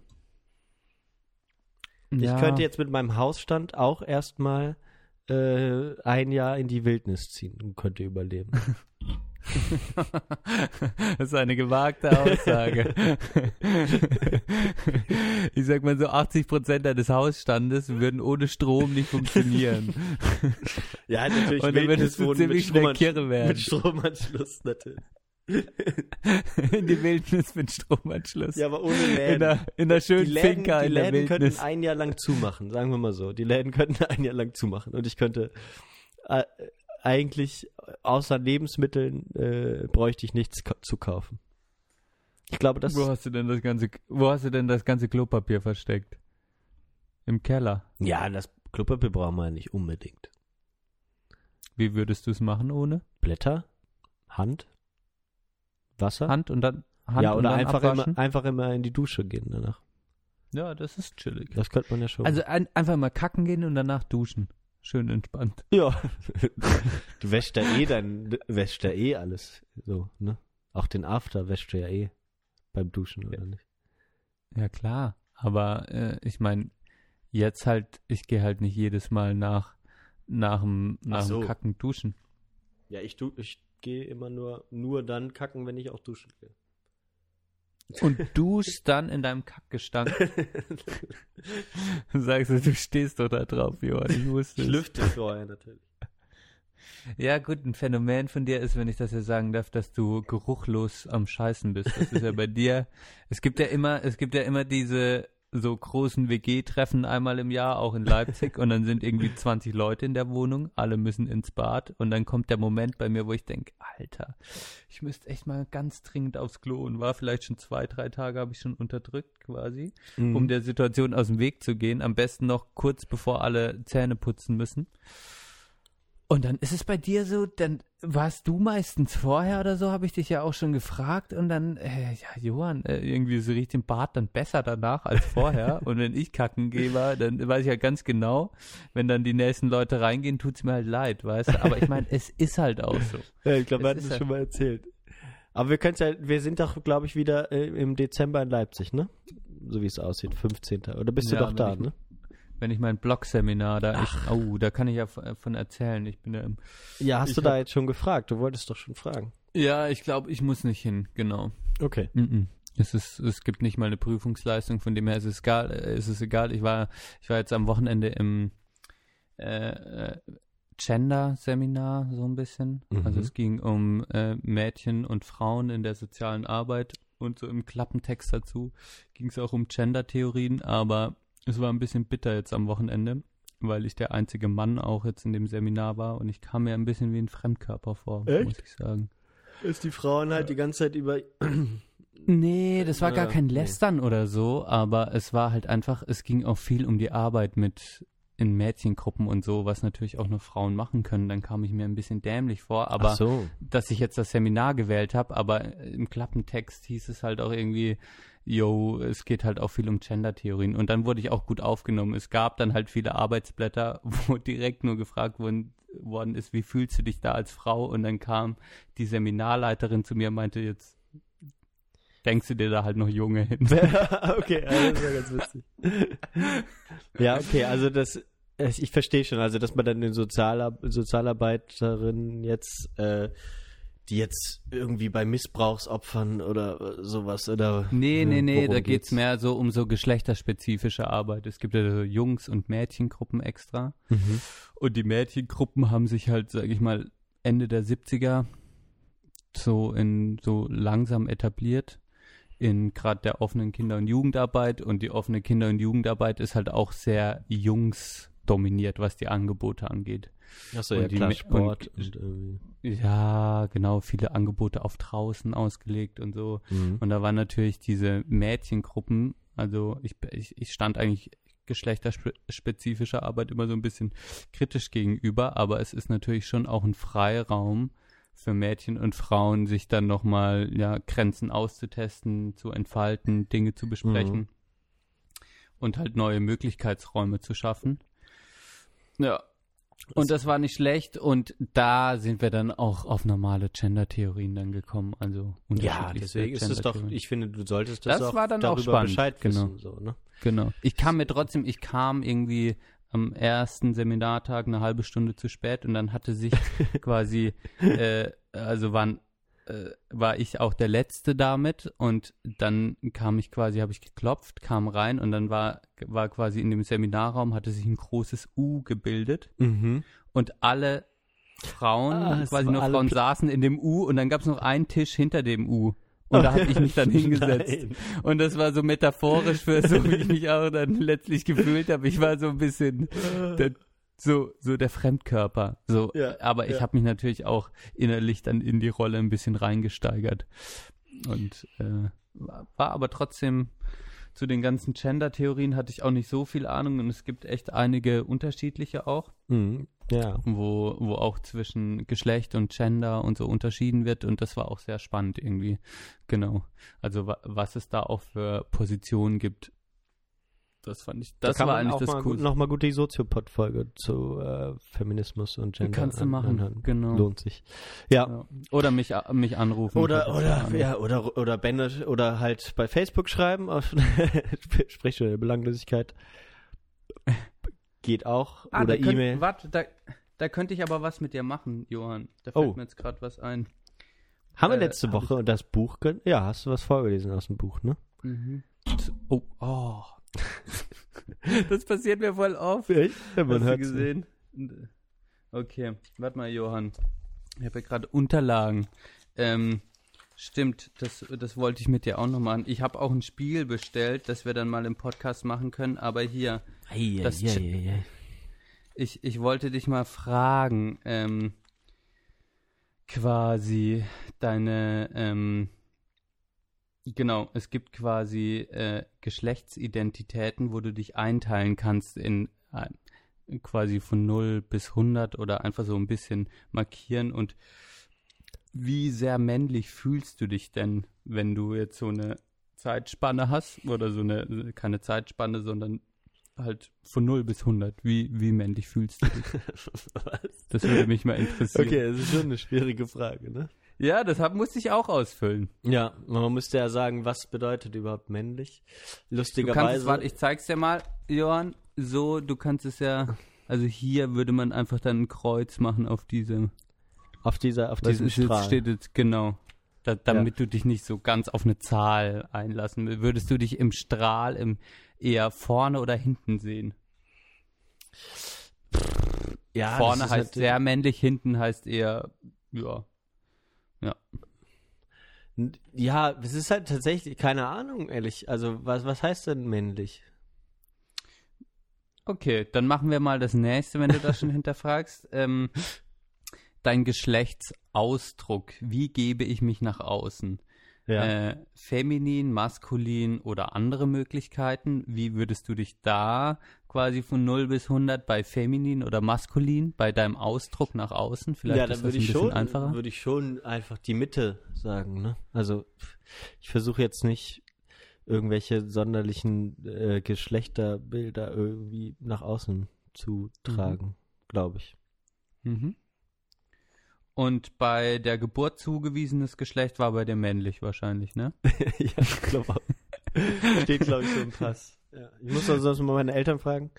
Ja.
Ich könnte jetzt mit meinem Hausstand auch erstmal äh, ein Jahr in die Wildnis ziehen und könnte überleben.
das ist eine gewagte Aussage. ich sag mal so, 80 Prozent deines Hausstandes würden ohne Strom nicht funktionieren.
ja, natürlich
Und dann würdest du ziemlich schnell kirre werden.
Mit Stromanschluss natürlich.
in die Wildnis mit Stromanschluss.
Ja, aber ohne
in
Läden.
der, in der
Die
schönen
Läden,
Finca
die
in der
Läden könnten
Wildnis.
ein Jahr lang zumachen, sagen wir mal so. Die Läden könnten ein Jahr lang zumachen und ich könnte äh, eigentlich außer Lebensmitteln äh, bräuchte ich nichts zu kaufen. Ich glaube, das
Wo hast du denn das ganze, wo hast du denn das ganze Klopapier versteckt? Im Keller.
ja, das Klopapier brauchen wir ja nicht unbedingt.
Wie würdest du es machen ohne?
Blätter, Hand, Wasser.
Hand und dann Hand
ja, oder einfach
abwaschen?
immer, einfach immer in die Dusche gehen danach.
Ja, das ist chillig.
Das könnte man ja schon.
Also ein, einfach mal kacken gehen und danach duschen. Schön entspannt.
ja. du wäschst ja eh dein, wäschst ja eh alles. So, ne? Auch den After wäschst du ja eh beim Duschen, oder nicht?
Ja, klar. Aber äh, ich meine, jetzt halt, ich gehe halt nicht jedes Mal nach, nach dem, nach
Ach so.
dem Kacken duschen.
Ja, ich, du, ich gehe immer nur, nur dann kacken, wenn ich auch duschen gehe.
Und duschst dann in deinem Kackgestank. Sagst du, du stehst doch da drauf, Johann. Ich wusste
Ich
es.
lüfte vorher natürlich.
Ja, gut, ein Phänomen von dir ist, wenn ich das ja sagen darf, dass du geruchlos am Scheißen bist. Das ist ja bei dir. Es gibt ja immer, es gibt ja immer diese so großen WG-Treffen einmal im Jahr, auch in Leipzig, und dann sind irgendwie 20 Leute in der Wohnung, alle müssen ins Bad, und dann kommt der Moment bei mir, wo ich denke, Alter, ich müsste echt mal ganz dringend aufs Klo und war vielleicht schon zwei, drei Tage, habe ich schon unterdrückt quasi,
Mhm.
um der Situation aus dem Weg zu gehen. Am besten noch kurz bevor alle Zähne putzen müssen. Und dann ist es bei dir so, dann warst du meistens vorher oder so, habe ich dich ja auch schon gefragt. Und dann, äh, ja, Johann, äh, irgendwie so riecht den Bart dann besser danach als vorher. und wenn ich kacken gehe, dann weiß ich ja ganz genau, wenn dann die nächsten Leute reingehen, tut's mir halt leid, weißt du. Aber ich meine, es ist halt auch so.
Ja, ich glaube,
Es
wir hatten es
ja-
schon mal erzählt. Aber wir können ja, wir sind doch, glaube ich, wieder äh, im Dezember in Leipzig, ne? So wie es aussieht, 15. Oder bist du
Ja,
doch
wenn
da, ne?
Wenn ich mein Blog-Seminar da, ich, oh, da kann ich ja von von erzählen. Ich bin ja im,
Ja, hast du da
hab-
jetzt schon gefragt? Du wolltest doch schon fragen.
ja, ich glaube, ich muss nicht hin, genau.
Okay.
Mhm. Es ist, es gibt nicht mal eine Prüfungsleistung, von dem her ist es egal. äh, Ist es egal. Ich war, ich war jetzt am Wochenende im äh, äh, Gender-Seminar so ein bisschen.
Mhm.
Also es ging um äh, Mädchen und Frauen in der sozialen Arbeit und so im Klappentext dazu ging es auch um Gender-Theorien, aber es war ein bisschen bitter jetzt am Wochenende, weil ich der einzige Mann auch jetzt in dem Seminar war und ich kam mir ein bisschen wie ein Fremdkörper vor,
Echt?
muss ich sagen.
Ist die Frauen halt die ganze Zeit über.
Nee, das war gar kein. Lästern oder so, aber es war halt einfach, es ging auch viel um die Arbeit mit in Mädchengruppen und so, was natürlich auch nur Frauen machen können. Dann kam ich mir ein bisschen dämlich vor, aber
so.
dass ich jetzt das Seminar gewählt habe, aber im Klappentext hieß es halt auch irgendwie, yo, es geht halt auch viel um Gender-Theorien. Und dann wurde ich auch gut aufgenommen. Es gab dann halt viele Arbeitsblätter, wo direkt nur gefragt worden, worden ist, wie fühlst du dich da als Frau? Und dann kam die Seminarleiterin zu mir und meinte jetzt, denkst du dir da halt noch Junge hin?
okay, das war ganz witzig. ja, okay, also das, ich verstehe schon, also dass man dann den Sozialar Sozialarbeiterin jetzt, äh, die jetzt irgendwie bei Missbrauchsopfern oder äh, sowas oder.
Nee, nee,
äh,
nee,
worum
da geht's mehr so um so geschlechterspezifische Arbeit. Es gibt ja so Jungs- und Mädchengruppen extra.
Mhm.
Und die Mädchengruppen haben sich halt, sag ich mal, Ende der 70er so in so langsam etabliert in gerade der offenen Kinder- und Jugendarbeit und die offene Kinder- und Jugendarbeit ist halt auch sehr jungsdominiert, was die Angebote angeht.
Achso, ja klar, Sport
und-
und.
Ja, genau, viele Angebote auf draußen ausgelegt und so.
Mhm.
Und da waren natürlich diese Mädchengruppen, also ich, ich, ich stand eigentlich geschlechterspezifischer Arbeit immer so ein bisschen kritisch gegenüber, aber es ist natürlich schon auch ein Freiraum für Mädchen und Frauen, sich dann nochmal ja, Grenzen auszutesten, zu entfalten, Dinge zu besprechen
Mhm.
und halt neue Möglichkeitsräume zu schaffen. Ja. Und das war nicht schlecht und da sind wir dann auch auf normale Gender-Theorien dann gekommen. Also
Ja, deswegen ist es doch, ich finde, du solltest das,
Das
auch
war dann auch
darüber
spannend,
Bescheid
genau.
wissen. So, ne?
Genau. Ich kam mir trotzdem, ich kam irgendwie am ersten Seminartag eine halbe Stunde zu spät und dann hatte sich quasi, äh, also waren, äh, war ich auch der Letzte damit und dann kam ich quasi, habe ich geklopft, kam rein und dann war, war quasi in dem Seminarraum, hatte sich ein großes U gebildet
Mhm.
und alle Frauen,
Ah,
quasi nur Frauen saßen in dem U und dann gab es noch einen Tisch hinter dem U. Und da habe ich mich dann hingesetzt.
Nein.
Und das war so metaphorisch für so, wie ich mich auch dann letztlich gefühlt habe. Ich war so ein bisschen der, so, so der Fremdkörper. So,
Ja,
aber ich
ja.
habe mich natürlich auch innerlich dann in die Rolle ein bisschen reingesteigert. Und äh, war, war aber trotzdem zu den ganzen Gender-Theorien hatte ich auch nicht so viel Ahnung und es gibt echt einige unterschiedliche auch
Mhm. Ja.
wo, wo auch zwischen Geschlecht und Gender und so unterschieden wird und das war auch sehr spannend irgendwie. Genau. Also wa was es da auch für Positionen gibt, Das fand ich,
Da
das
kann
war
man
eigentlich
auch
das Coolste.
Noch mal gut die Soziopod-Folge zu äh, Feminismus und Gender
Kannst du machen,
anhören.
genau.
Lohnt sich. Ja.
Ja. Oder mich, mich anrufen.
Oder, oder, ja, oder, oder Bände, oder halt bei Facebook schreiben, auf, sprich schon Belanglosigkeit. Geht auch.
Ah,
oder
da
E-Mail.
Warte, da, da könnte ich aber was mit dir machen, Johann. Da fällt
Oh.
mir jetzt gerade was ein.
Haben wir
äh,
letzte Woche das Buch, ja, hast du was vorgelesen aus dem Buch, ne?
Mhm. Oh, oh. das passiert mir voll oft.
Ja, man
Hast du gesehen? Okay, warte mal, Johann. Ich habe ja gerade Unterlagen. Ähm, stimmt, das, das wollte ich mit dir auch noch machen. Ich habe auch ein Spiel bestellt, das wir dann mal im Podcast machen können. Aber hier,
Ei,
Das
ei, ei, ei.
ich, ich wollte dich mal fragen, ähm, quasi deine, ähm, genau, es gibt quasi äh, Geschlechtsidentitäten, wo du dich einteilen kannst in äh, quasi von 0 bis 100 oder einfach so ein bisschen markieren und wie sehr männlich fühlst du dich denn, wenn du jetzt so eine Zeitspanne hast oder so eine, keine Zeitspanne, sondern halt von 0 bis 100. Wie, wie männlich fühlst du dich? Das würde mich mal interessieren.
Okay, das ist schon eine schwierige Frage, ne?
Ja, deshalb musste ich auch ausfüllen.
Ja, man müsste ja sagen, was bedeutet überhaupt männlich? Lustigerweise.
warte, ich zeig's dir mal, Johann. So, du kannst es ja, also hier würde man einfach dann ein Kreuz machen auf diesem,
auf dieser, auf diesem
jetzt,
Strahl.
steht jetzt, genau. Da, damit du dich nicht so ganz auf eine Zahl einlassen willst. Würdest du dich im Strahl im, eher vorne oder hinten sehen?
ja,
vorne heißt sehr männlich, hinten heißt eher, ja.
Ja, es ist halt tatsächlich, keine Ahnung, ehrlich. Also, was, was heißt denn männlich?
Okay, dann machen wir mal das nächste, wenn du das schon hinterfragst. Ähm, dein Geschlechtsausdruck. Wie gebe ich mich nach außen? Äh, feminin, maskulin oder andere Möglichkeiten? Wie würdest du dich da quasi von 0 bis 100 bei feminin oder maskulin, bei deinem Ausdruck nach außen? Vielleicht
ja,
ist
dann
das
würde
ein
ich
bisschen
schon,
einfacher.
würde ich schon einfach die Mitte sagen, ne? Also, ich versuche jetzt nicht irgendwelche sonderlichen äh, Geschlechterbilder irgendwie nach außen zu tragen, glaube ich.
Mhm. Und bei der Geburt zugewiesenes Geschlecht war bei dir männlich wahrscheinlich, ne?
ja, ich glaube. Steht, glaube ich, so im Pass. Ja. Ich muss also sonst mal meine Eltern fragen.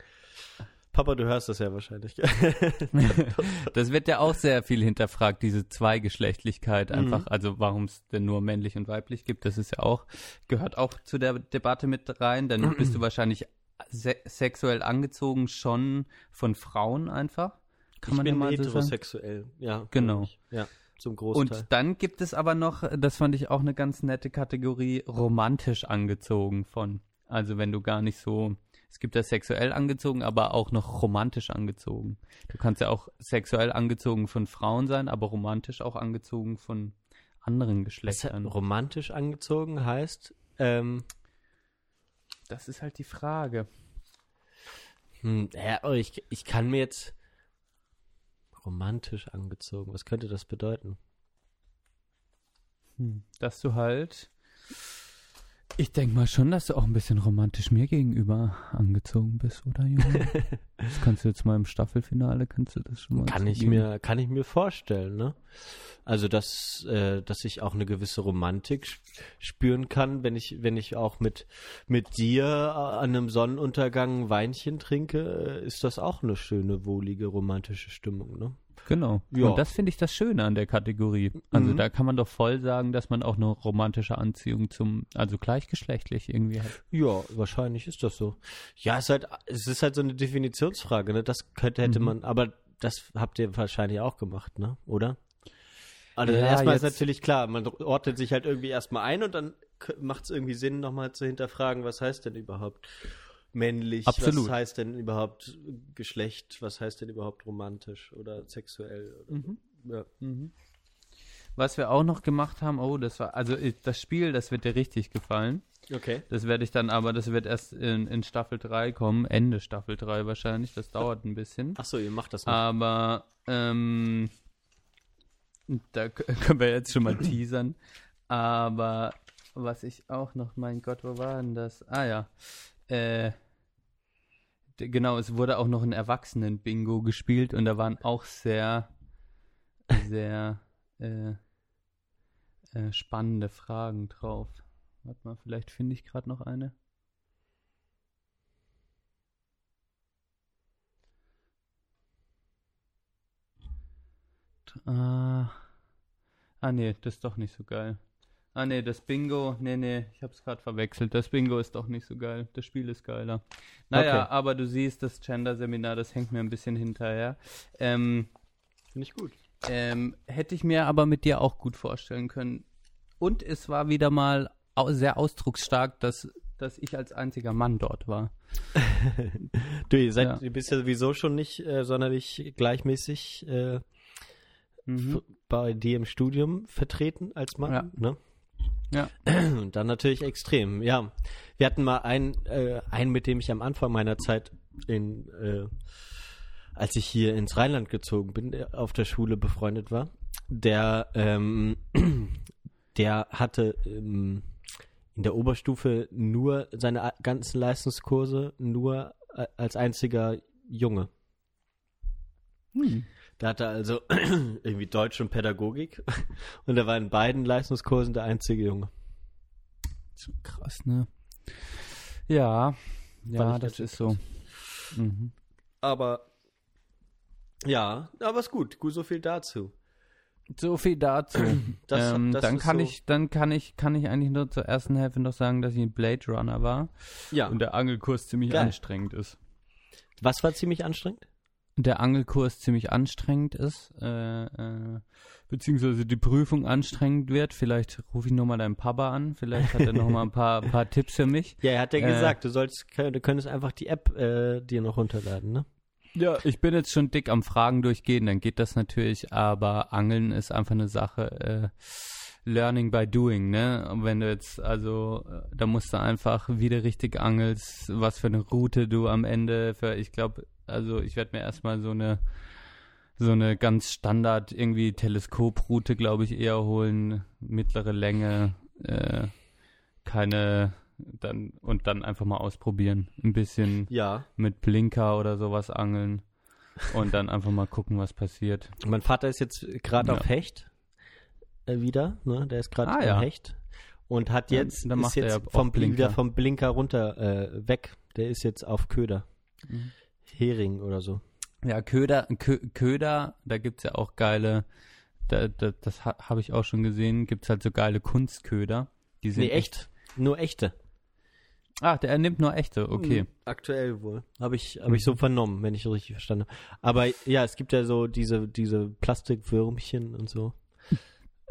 Papa, du hörst das ja wahrscheinlich.
Das wird ja auch sehr viel hinterfragt, diese Zweigeschlechtlichkeit
Mhm.
einfach, also warum es denn nur männlich und weiblich gibt, das ist ja auch, gehört auch zu der Debatte mit rein, dann bist du wahrscheinlich se sexuell angezogen schon von Frauen einfach, kann
ich
man
bin
ja mal so sagen.
heterosexuell. Ja,
Genau.
Ja, zum Großteil.
Und dann gibt es aber noch, das fand ich auch eine ganz nette Kategorie, romantisch angezogen von. Also wenn du gar nicht so, es gibt ja sexuell angezogen, aber auch noch romantisch angezogen. Du kannst ja auch sexuell angezogen von Frauen sein, aber romantisch auch angezogen von anderen
Was
Geschlechtern.
romantisch angezogen heißt, ähm,
Das ist halt die Frage.
hm, ja, oh, ich, ich kann mir jetzt romantisch angezogen, was könnte das bedeuten?
Hm, Dass du halt, ich denke mal schon, dass du auch ein bisschen romantisch mir gegenüber angezogen bist, oder Junge? das kannst du jetzt mal im Staffelfinale, kannst du das schon mal
Kann ich mir, kann ich mir vorstellen, ne? Also, dass, äh, dass ich auch eine gewisse Romantik sp- spüren kann, wenn ich, wenn ich auch mit, mit dir äh, an einem Sonnenuntergang ein Weinchen trinke, äh, ist das auch eine schöne, wohlige, romantische Stimmung, ne?
Genau.
Ja.
Und das finde ich das Schöne an der Kategorie. Also
Mhm.
da kann man doch voll sagen, dass man auch eine romantische Anziehung zum, also gleichgeschlechtlich irgendwie hat.
Ja, wahrscheinlich ist das so. Ja, es ist halt, es ist halt so eine Definitionsfrage, ne? Das könnte, hätte
Mhm.
man, aber das habt ihr wahrscheinlich auch gemacht, ne? Oder? Also
Ja,
erstmal ist natürlich klar, man ordnet sich halt irgendwie erstmal ein und dann macht es irgendwie Sinn, nochmal zu hinterfragen, was heißt denn überhaupt männlich,
Absolut.
was heißt denn überhaupt Geschlecht, was heißt denn überhaupt romantisch oder sexuell. Oder, ja.
Was wir auch noch gemacht haben, oh, das war, also äh, das Spiel, das wird dir richtig gefallen.
Okay.
Das werde ich dann aber, das wird erst in, in Staffel 3 kommen, Ende Staffel 3 wahrscheinlich, das dauert ein bisschen.
Achso, ihr macht das noch.
Aber ähm, da können wir jetzt schon mal teasern. Aber was ich auch noch, mein Gott, wo war denn das? Ah ja, äh, genau, es wurde auch noch ein Erwachsenen-Bingo gespielt und da waren auch sehr, sehr äh, äh, spannende Fragen drauf. Warte mal, vielleicht finde ich gerade noch eine. Ah, ah nee, das ist doch nicht so geil. Ah nee, das Bingo, nee, nee, ich hab's gerade verwechselt. Das Bingo ist doch nicht so geil. Das Spiel ist geiler. Naja,
Okay.
aber du siehst, das Gender-Seminar, das hängt mir ein bisschen hinterher. Ähm,
Finde ich gut.
ähm, hätte ich mir aber mit dir auch gut vorstellen können. Und es war wieder mal au sehr ausdrucksstark, dass, dass ich als einziger Mann dort war.
Du, ihr, seid,
Ja.
ihr bist ja sowieso schon nicht äh, sonderlich gleichmäßig äh,
Mhm.
bei dir im Studium vertreten als Mann.
Ja.
Ne?
Ja.
Und dann natürlich extrem. Ja, wir hatten mal einen, äh, einen, mit dem ich am Anfang meiner Zeit in, äh, als ich hier ins Rheinland gezogen bin, der auf der Schule befreundet war. Der, ähm, der hatte ähm, in der Oberstufe nur seine ganzen Leistungskurse nur a- als einziger Junge.
Hm.
Der hatte also irgendwie Deutsch und Pädagogik und er war in beiden Leistungskursen der einzige Junge.
Schon krass, ne? Ja, ja, das ist so. Mhm.
Aber ja, aber ist gut. Gut, so viel dazu.
So viel dazu.
Das-
ähm,
das
dann kann
so-
ich, dann kann ich, kann ich eigentlich nur zur ersten Hälfte noch sagen, dass ich ein Blade Runner war
Ja.
und der Angelkurs ziemlich
Geil.
anstrengend ist.
Was war ziemlich anstrengend?
Der Angelkurs ziemlich anstrengend ist, äh, äh, beziehungsweise die Prüfung anstrengend wird. Vielleicht rufe ich nochmal deinen Papa an, vielleicht hat er nochmal ein paar, paar Tipps für mich.
Ja, er hat ja
Äh,
gesagt, du sollst, du könntest einfach die App äh, dir noch runterladen, ne?
Ja, ich bin jetzt schon dick am Fragen durchgehen, dann geht das natürlich, aber Angeln ist einfach eine Sache, äh, Learning by doing, ne? Und wenn du jetzt, also, äh, da musst du einfach, wie du richtig angelst, was für eine Route du am Ende für, ich glaube, also ich werde mir erstmal so eine, so eine ganz Standard irgendwie Teleskoproute, glaube ich, eher holen, mittlere Länge, äh, keine, dann, und dann einfach mal ausprobieren. Ein bisschen
Ja.
mit Blinker oder sowas angeln und dann einfach mal gucken, was passiert.
Mein Vater ist jetzt gerade
Ja.
auf Hecht wieder, ne? Der ist gerade
Ah, ja.
Hecht und hat
Dann-
jetzt
dann
ist
macht er
jetzt vom
Blinker.
wieder vom Blinker runter äh, weg. Der ist jetzt auf Köder,
Mhm.
Hering oder so.
Ja, Köder, Kö, Köder, da gibt's ja auch geile, da, da, das ha, habe ich auch schon gesehen, gibt's halt so geile Kunstköder. Die sind
Nee, echt? Nur echte.
Ah, der nimmt nur echte, okay.
Mhm, Aktuell wohl. Habe ich, hab ich so vernommen, wenn ich richtig verstanden habe. Aber ja, es gibt ja so diese, diese Plastikwürmchen und so.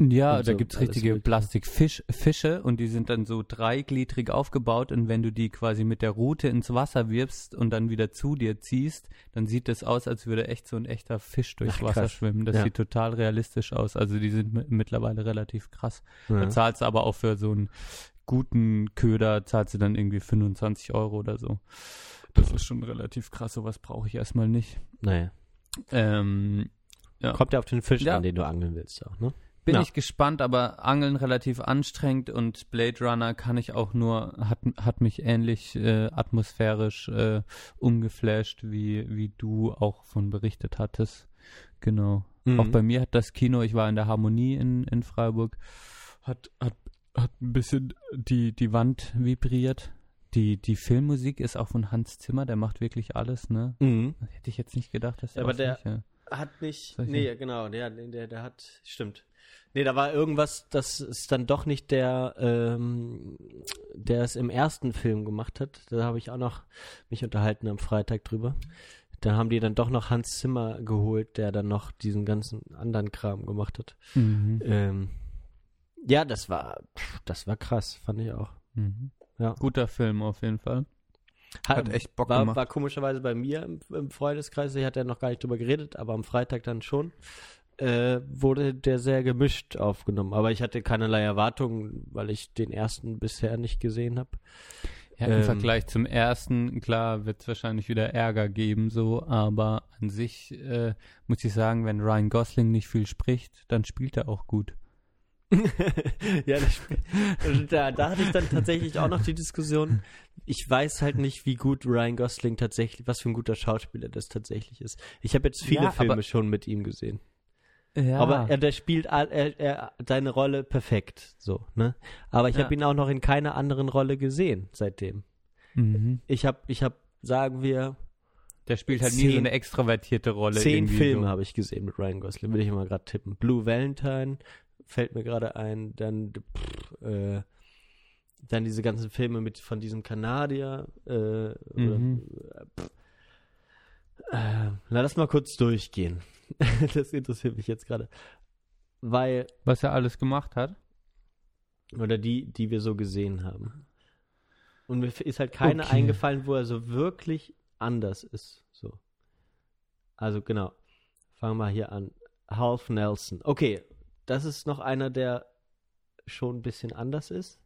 Ja,
Und
da
so
gibt's
alles
richtige. Plastikfische und die sind dann so dreigliedrig aufgebaut und wenn du die quasi mit der Rute ins Wasser wirfst und dann wieder zu dir ziehst, dann sieht das aus, als würde echt so ein echter Fisch durchs
Ach,
Wasser schwimmen. Das
Ja.
sieht total realistisch aus. Also die sind mi- mittlerweile relativ krass.
Ja.
Da zahlst du aber auch für so einen guten Köder, zahlst du dann irgendwie 25 Euro oder so. Das ist schon relativ krass, sowas brauche ich erstmal nicht.
Naja.
Ähm, Ja.
Kommt ja auf den Fisch
Ja.
an, den du angeln willst auch, ne?
Bin
Ja.
ich gespannt, aber Angeln relativ anstrengend und Blade Runner kann ich auch nur, hat, hat mich ähnlich äh, atmosphärisch äh, umgeflasht, wie, wie du auch von berichtet hattest. Genau.
Mhm.
Auch bei mir hat das Kino, ich war in der Harmonie in, in Freiburg, hat, hat, hat ein bisschen die, die Wand vibriert. Die, die Filmmusik ist auch von Hans Zimmer, der macht wirklich alles, ne?
Mhm.
Hätte ich jetzt nicht gedacht, dass
Ja,
der
aber
auch
der-
solche-
Hat nicht.
Solche-
Nee, genau, der, der, der hat. Stimmt. Nee, da war irgendwas, das ist dann doch nicht der, ähm, der es im ersten Film gemacht hat. Da habe ich auch noch mich unterhalten am Freitag drüber. Da haben die dann doch noch Hans Zimmer geholt, der dann noch diesen ganzen anderen Kram gemacht hat.
Mhm.
Ähm, ja, das war, das war krass, fand ich auch.
Mhm.
Ja.
Guter Film auf jeden Fall. Hat echt Bock
war,
gemacht.
War komischerweise bei mir im, im Freundeskreis, ich hatte ja noch gar nicht drüber geredet, aber am Freitag dann schon, äh, wurde der sehr gemischt aufgenommen. Aber ich hatte keinerlei Erwartungen, weil ich den ersten bisher nicht gesehen habe.
Ja, Im
Ähm,
Vergleich zum ersten, klar, wird es wahrscheinlich wieder Ärger geben, so, aber an sich äh, muss ich sagen, wenn Ryan Gosling nicht viel spricht, dann spielt er auch gut.
ja, da, da hatte ich dann tatsächlich auch noch die Diskussion, ich weiß halt nicht, wie gut Ryan Gosling tatsächlich, was für ein guter Schauspieler das tatsächlich ist. Ich habe jetzt viele
Ja,
Filme schon mit ihm gesehen.
Ja.
Aber er, der spielt er, er, seine Rolle perfekt, so, ne? Aber ich
Ja.
habe ihn auch noch in keiner anderen Rolle gesehen seitdem.
mhm.
Ich habe, ich habe, sagen wir,
Der spielt halt nie so
Zehn-
eine extrovertierte Rolle.
zehn Filme
So.
habe ich gesehen mit Ryan Gosling, will ich mal gerade tippen. Blue Valentine fällt mir gerade ein, dann pff, äh, dann diese ganzen Filme mit von diesem Kanadier. Äh, oder,
Mhm.
äh, pff. äh, na, lass mal kurz durchgehen. das interessiert mich jetzt gerade, weil
Was er alles gemacht hat.
oder die, die wir so gesehen haben. Und mir ist halt keine
Okay.
eingefallen, wo er so wirklich anders ist. So. Also genau. Fangen wir hier an. Half Nelson. Okay, das ist noch einer, der schon ein bisschen anders ist.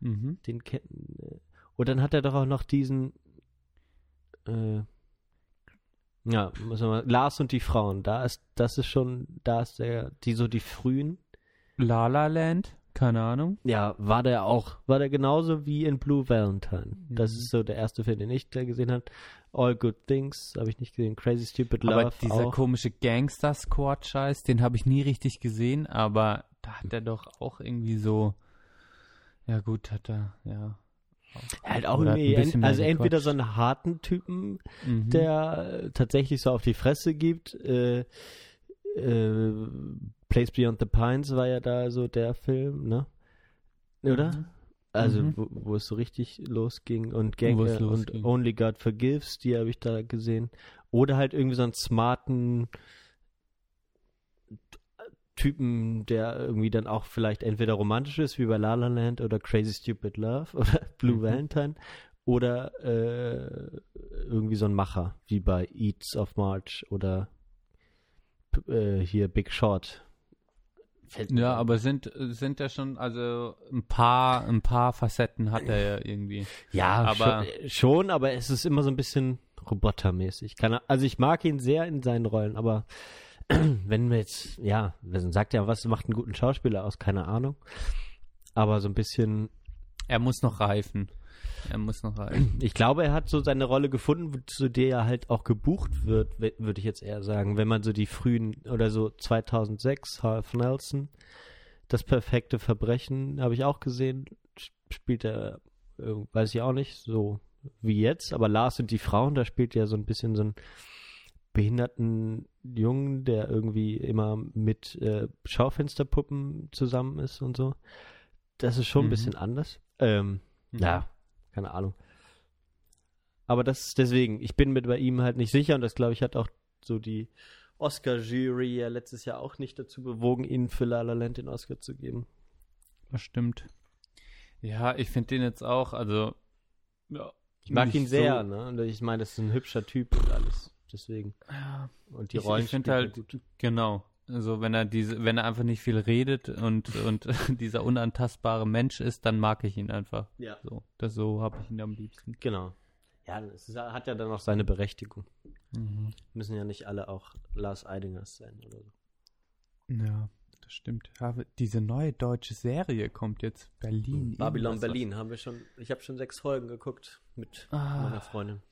Mhm.
Den kennen. Und dann hat er doch auch noch diesen. Äh, ja, muss man mal, Lars und die Frauen. Da ist, das ist schon, da ist der, die so die frühen.
La La Land, keine Ahnung.
Ja, war der auch. War der genauso wie in Blue Valentine. Das
Mhm.
ist so der erste Film, den ich da gesehen habe. All Good Things habe ich nicht gesehen. Crazy Stupid Love
aber dieser
auch.
komische Gangster-Squad-Scheiß, den habe ich nie richtig gesehen, aber da hat er doch auch irgendwie so. Ja, gut, hat er, ja.
Halt auch
bisschen mehr
also entweder so einen harten Typen,
Mhm.
der äh, tatsächlich so auf die Fresse gibt. Äh, äh, Place Beyond the Pines war ja da so der Film, ne? Oder?
Mhm.
Also,
Mhm.
wo, wo es so richtig losging und Gang äh, und. Only God Forgives, die habe ich da gesehen. Oder halt irgendwie so einen smarten Typen, der irgendwie dann auch vielleicht entweder romantisch ist, wie bei La La Land oder Crazy Stupid Love oder Blue
Mhm.
Valentine. Oder äh, irgendwie so ein Macher, wie bei Eats of March oder äh, hier Big Short.
Ja, aber sind, sind ja schon, also ein paar, ein paar Facetten hat er ja irgendwie.
Ja,
Aber-
schon, schon, aber es ist immer so ein bisschen robotermäßig. Keine, also ich mag ihn sehr in seinen Rollen, aber wenn wir jetzt, ja, man sagt ja, was macht einen guten Schauspieler aus? Keine Ahnung. Aber so ein bisschen,
Er muss noch reifen. Er muss noch reifen.
ich glaube, er hat so seine Rolle gefunden, zu der er halt auch gebucht wird, würde ich jetzt eher sagen. Wenn man so die frühen, oder so 2006, Half Nelson, das perfekte Verbrechen, habe ich auch gesehen, sp- spielt er, äh, weiß ich auch nicht, so wie jetzt, aber Lars und die Frauen, da spielt er so ein bisschen so einen behinderten Jungen, der irgendwie immer mit äh, Schaufensterpuppen zusammen ist und so. Das ist schon ein
Mhm.
bisschen anders. Ähm, ja, keine Ahnung. Aber das ist deswegen, ich bin mit bei ihm halt nicht sicher und das glaube ich hat auch so die Oscar-Jury ja letztes Jahr auch nicht dazu bewogen, ihn für La La Land den Oscar zu geben.
Das stimmt. Ja, ich finde den jetzt auch, also. Ja,
Ich mag ihn sehr,
so-
ne? Und ich meine, das ist ein hübscher Typ und alles. Deswegen.
Ja,
Und die
ich,
Rollen
ich finde
er
halt,
gut.
genau. Also wenn er diese, wenn er einfach nicht viel redet und, und dieser unantastbare Mensch ist, dann mag ich ihn einfach.
Ja.
So, das so habe ich ihn am liebsten.
Genau. Ja, es hat ja dann auch seine Berechtigung.
Mhm.
Müssen ja nicht alle auch Lars Eidingers sein oder so.
Ja, das stimmt. Diese neue deutsche Serie kommt jetzt. Berlin.
Babylon Berlin haben wir schon, ich habe schon sechs Folgen geguckt mit
Ah.
meiner Freundin.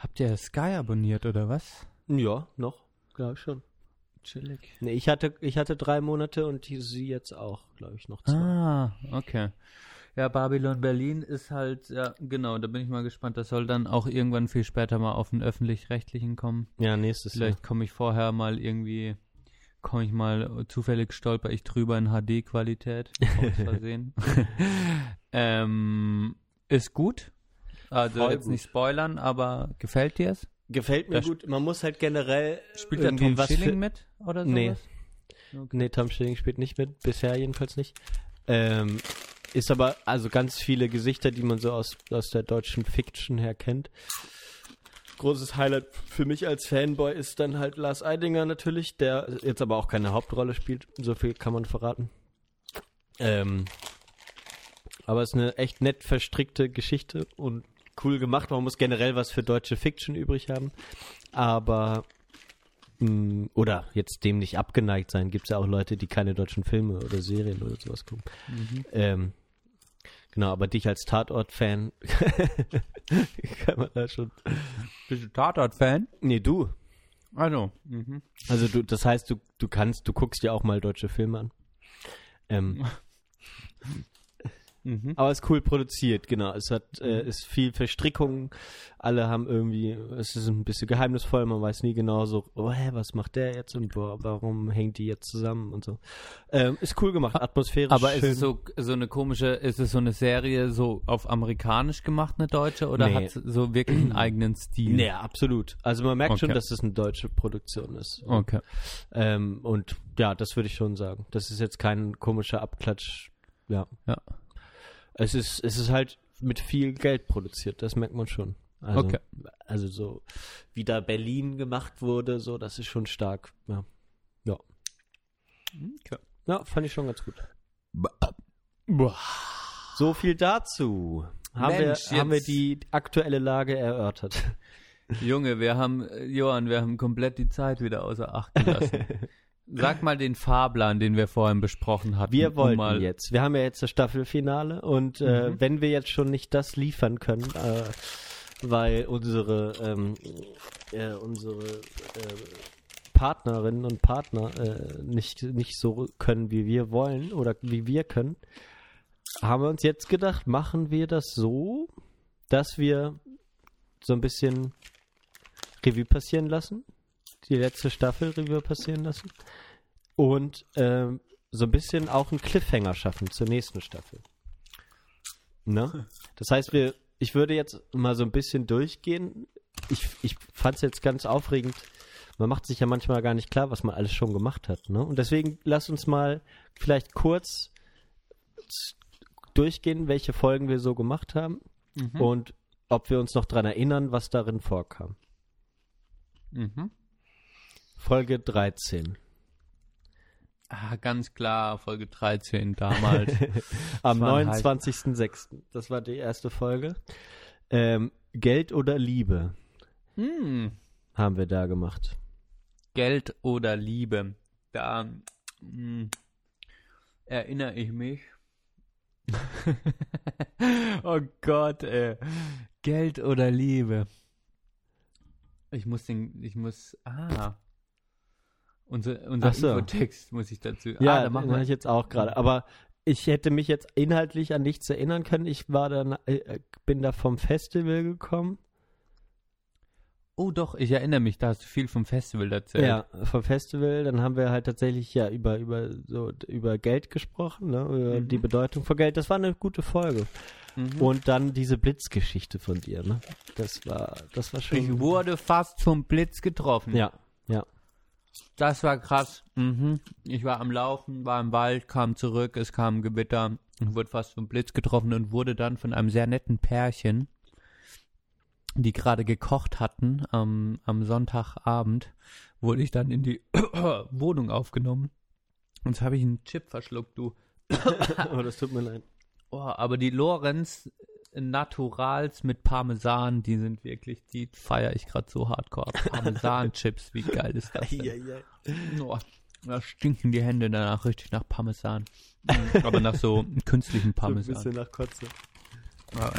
Habt ihr Sky abonniert oder was?
Ja, noch, glaube ich schon.
Chillig.
Nee, ich hatte, ich hatte drei Monate und die, sie jetzt auch, glaube ich, noch zwei.
Ah, okay. Ja, Babylon Berlin ist halt, ja, genau, da bin ich mal gespannt. Das soll dann auch irgendwann viel später mal auf den Öffentlich-Rechtlichen kommen.
Ja, nächstes
Vielleicht komme ich vorher mal irgendwie, komme ich mal, zufällig stolper ich drüber in HD-Qualität, aus Versehen. ähm, ist gut. Also
Voll
jetzt
gut.
nicht spoilern, aber gefällt dir es?
Gefällt mir
Das-
gut. Man muss halt generell
Spielt der
irgendwie
Tom Schilling mit oder sowas?
Nee.
Okay.
Nee, Tom Schilling spielt nicht mit, bisher jedenfalls nicht. Ähm, ist aber also ganz viele Gesichter, die man so aus, aus der deutschen Fiction her kennt. Großes Highlight für mich als Fanboy ist dann halt Lars Eidinger natürlich, der jetzt aber auch keine Hauptrolle spielt. So viel kann man verraten. Ähm, aber es ist eine echt nett verstrickte Geschichte und cool gemacht. Man muss generell was für deutsche Fiction übrig haben. Aber mh, oder jetzt dem nicht abgeneigt sein. Gibt es ja auch Leute, die keine deutschen Filme oder Serien oder sowas gucken.
Mhm.
Ähm, Genau, aber dich als Tatort-Fan kann man da schon.
Bist du Tatort-Fan?
Nee, du.
Also. Mhm.
Also du, das heißt, du, du kannst, du guckst dir auch mal deutsche Filme an. Ähm,
Mhm.
aber es ist cool produziert, genau. Es hat, äh, ist viel Verstrickung. Alle haben irgendwie, es ist ein bisschen geheimnisvoll. Man weiß nie genau so, oh, hä, was macht der jetzt und wo, warum hängt die jetzt zusammen und so. Ähm, ist cool gemacht, atmosphärisch
Aber ist
schön.
es so, so eine komische, ist es so eine Serie so auf amerikanisch gemacht, eine deutsche, oder
Nee.
hat es so wirklich einen eigenen Stil?
Nee, absolut. Also man merkt schon,
Okay.
dass es eine deutsche Produktion ist.
Okay.
Ähm, und ja, das würde ich schon sagen. Das ist jetzt kein komischer Abklatsch. Ja.
Ja.
Es ist, es ist halt mit viel Geld produziert, das merkt man schon. Also,
Okay.
also so wie da Berlin gemacht wurde, so, das ist schon stark. Ja. Ja.
okay.
Ja, fand ich schon ganz gut. So viel dazu. Haben,
Mensch,
wir, haben wir die aktuelle Lage erörtert.
Junge, wir haben, äh, Johann, wir haben komplett die Zeit wieder außer Acht gelassen. Sag mal den Fahrplan, den wir vorhin besprochen hatten.
Wir
um
wollten
mal,
jetzt. Wir haben ja jetzt das Staffelfinale und äh,
Mhm.
wenn wir jetzt schon nicht das liefern können, äh, weil unsere ähm, äh, unsere äh, Partnerinnen und Partner äh, nicht nicht so können, wie wir wollen oder wie wir können, haben wir uns jetzt gedacht, machen wir das so, dass wir so ein bisschen Revue passieren lassen, die letzte Staffel Revue passieren lassen und ähm, so ein bisschen auch einen Cliffhanger schaffen zur nächsten Staffel. Ne? Das heißt, wir, ich würde jetzt mal so ein bisschen durchgehen. Ich, ich fand es jetzt ganz aufregend. Man macht sich ja manchmal gar nicht klar, was man alles schon gemacht hat. Ne? Und deswegen lass uns mal vielleicht kurz durchgehen, welche Folgen wir so gemacht haben
Mhm.
und ob wir uns noch dran erinnern, was darin vorkam.
Mhm.
Folge 13.
Ah, ganz klar, Folge 13 damals.
Am
war ein heiß-
29.06. Das war die erste Folge. Ähm, Geld oder Liebe
hm.
haben wir da gemacht.
Geld oder Liebe. Da hm, erinnere ich mich. oh Gott, ey. Geld oder Liebe. Ich muss den, ich muss, ah. Unser, unser
so.
Infotext muss ich dazu.
Ja,
ah, da machen wir.
ich jetzt auch gerade. Aber ich hätte mich jetzt inhaltlich an nichts erinnern können. Ich war dann, äh, bin da vom Festival gekommen.
Oh doch, ich erinnere mich, da hast du viel vom Festival erzählt.
Ja, vom Festival. Dann haben wir halt tatsächlich ja über, über, so, über Geld gesprochen, ne? über
Mhm.
die Bedeutung von Geld. Das war eine gute Folge.
Mhm.
Und dann diese Blitzgeschichte von dir, ne? Das war, das war schon.
ich wurde fast vom Blitz getroffen.
ja.
Das war krass. Mhm. Ich war am Laufen, war im Wald, kam zurück, es kam ein Gewitter und wurde fast vom Blitz getroffen und wurde dann von einem sehr netten Pärchen, die gerade gekocht hatten am, am Sonntagabend, wurde ich dann in die Wohnung aufgenommen. Und jetzt habe ich einen Chip verschluckt, du.
oh, das tut mir leid.
Oh, aber die Lorenz Naturals mit Parmesan, die sind wirklich, die feiere ich gerade so hardcore. Parmesan-Chips, wie geil ist das denn? Oh, da stinken die Hände danach richtig nach Parmesan. Mhm, Aber nach so künstlichem
So ein
Parmesan.
bisschen nach Kotze.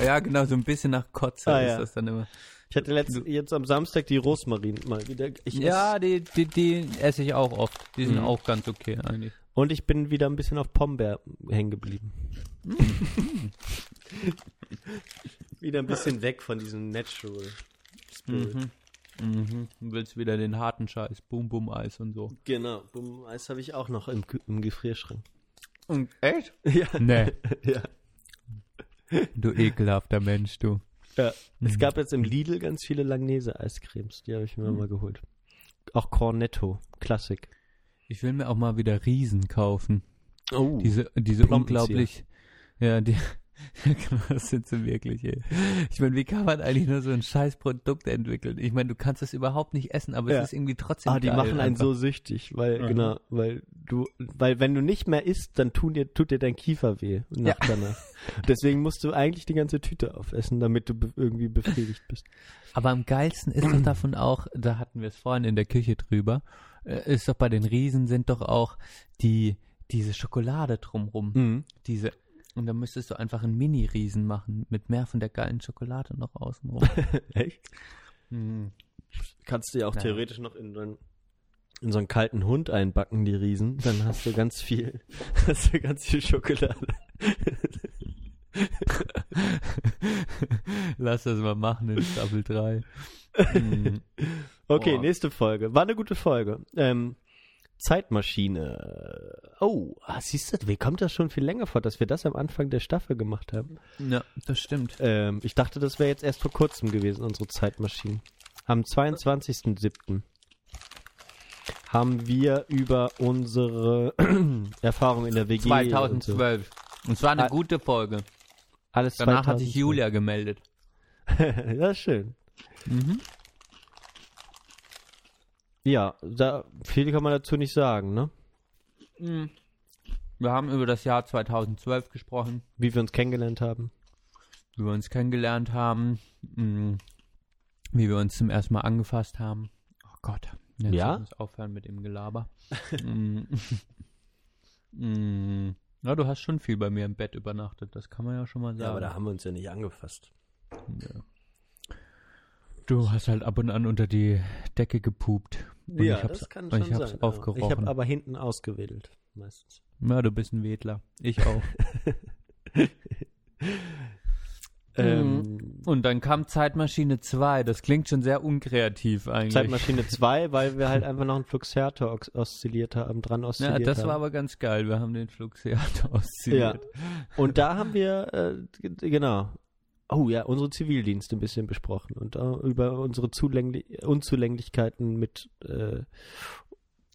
ja, genau, so ein bisschen nach Kotze
Ah,
ist
ja.
das dann immer.
Ich hatte letzt, jetzt am Samstag die Rosmarin mal wieder. Ich
Ja, die, die, die esse ich auch oft. Die sind
Mhm.
auch ganz okay eigentlich.
und ich bin wieder ein bisschen auf Pombeer hängen geblieben. wieder ein bisschen weg von diesem Natural Spirit.
Mhm. Mhm. Du willst wieder den harten Scheiß, Boom Boom Eis und so.
Genau, Bum- Eis habe ich auch noch im, im Gefrierschrank.
Und echt?
Ja,
Nee,
ja.
du ekelhafter Mensch, du.
ja. Es
Mhm.
gab jetzt im Lidl ganz viele Langnese-Eiscremes, die habe ich mir
Mhm.
mal geholt. Auch Cornetto, Klassik.
Ich will mir auch mal wieder Riesen kaufen.
Oh,
Diese, diese unglaublich, ja, die, das sind sie wirklich, ey. Ich meine, wie kann man eigentlich nur so ein scheiß Produkt entwickeln? Ich meine, du kannst es überhaupt nicht essen, aber
Ja.
es ist irgendwie trotzdem
Ah, die
geil
machen einen
einfach.
so süchtig, weil,
Mhm.
genau, weil du, weil wenn du nicht mehr isst, dann tun dir, tut dir dein Kiefer weh nach danach. Deswegen musst du eigentlich die ganze Tüte aufessen, damit du be irgendwie befriedigt bist.
Aber am geilsten ist doch davon auch, da hatten wir es vorhin in der Küche drüber, äh, ist doch bei den Riesen sind doch auch die, diese Schokolade drumrum.
Mhm.
Diese, Und dann müsstest du einfach einen Mini-Riesen machen mit mehr von der geilen Schokolade noch außenrum.
Echt?
Hm.
Kannst du ja auch
Naja.
theoretisch noch in so, einen, in so einen kalten Hund einbacken, die Riesen. Dann hast du ganz viel, hast du ganz viel Schokolade.
Lass das mal machen in Staffel 3. Hm.
Okay,
Boah.
nächste Folge. War eine gute Folge. Ähm, Zeitmaschine. Oh, ah, siehst du, wie kommt das schon viel länger vor, dass wir das am Anfang der Staffel gemacht haben?
Ja, das stimmt.
Ähm, ich dachte, das wäre jetzt erst vor kurzem gewesen, unsere Zeitmaschine. Am 22.07. haben wir über unsere Erfahrung in der WG und so.
2012. Und es war eine
Ah,
gute Folge.
Alles
Danach hat sich
2012.
Julia gemeldet.
ja, schön.
Mhm.
Ja, da, viel kann man dazu nicht sagen, ne?
Mhm. Wir haben über das Jahr 2012 gesprochen,
Wie wir uns kennengelernt haben.
wie wir uns kennengelernt haben, mh, wie wir uns zum ersten Mal angefasst haben. Oh Gott, jetzt
Ja?
muss aufhören mit dem Gelaber. Mm. Ja, du hast schon viel bei mir im Bett übernachtet, das kann man ja schon mal sagen.
Ja, aber da haben wir uns ja nicht angefasst.
Ja. Du hast halt ab und an unter die Decke gepupt. Und ich hab's, und ich hab's
Ich
aufgerochen.
habe aber hinten ausgewedelt, meistens.
ja, du bist ein Wedler. Ich auch.
Ähm,
und dann kam Zeitmaschine 2. Das klingt schon sehr unkreativ eigentlich.
Zeitmaschine 2, weil wir halt einfach noch einen Fluxator oszilliert haben, dran oszilliert
Ja, das
haben.
war aber ganz geil. Wir haben den Fluxeator oszilliert.
Und da haben wir, äh, genau, oh ja, unsere Zivildienste ein bisschen besprochen und äh, über unsere Zulängli Unzulänglichkeiten mit, äh,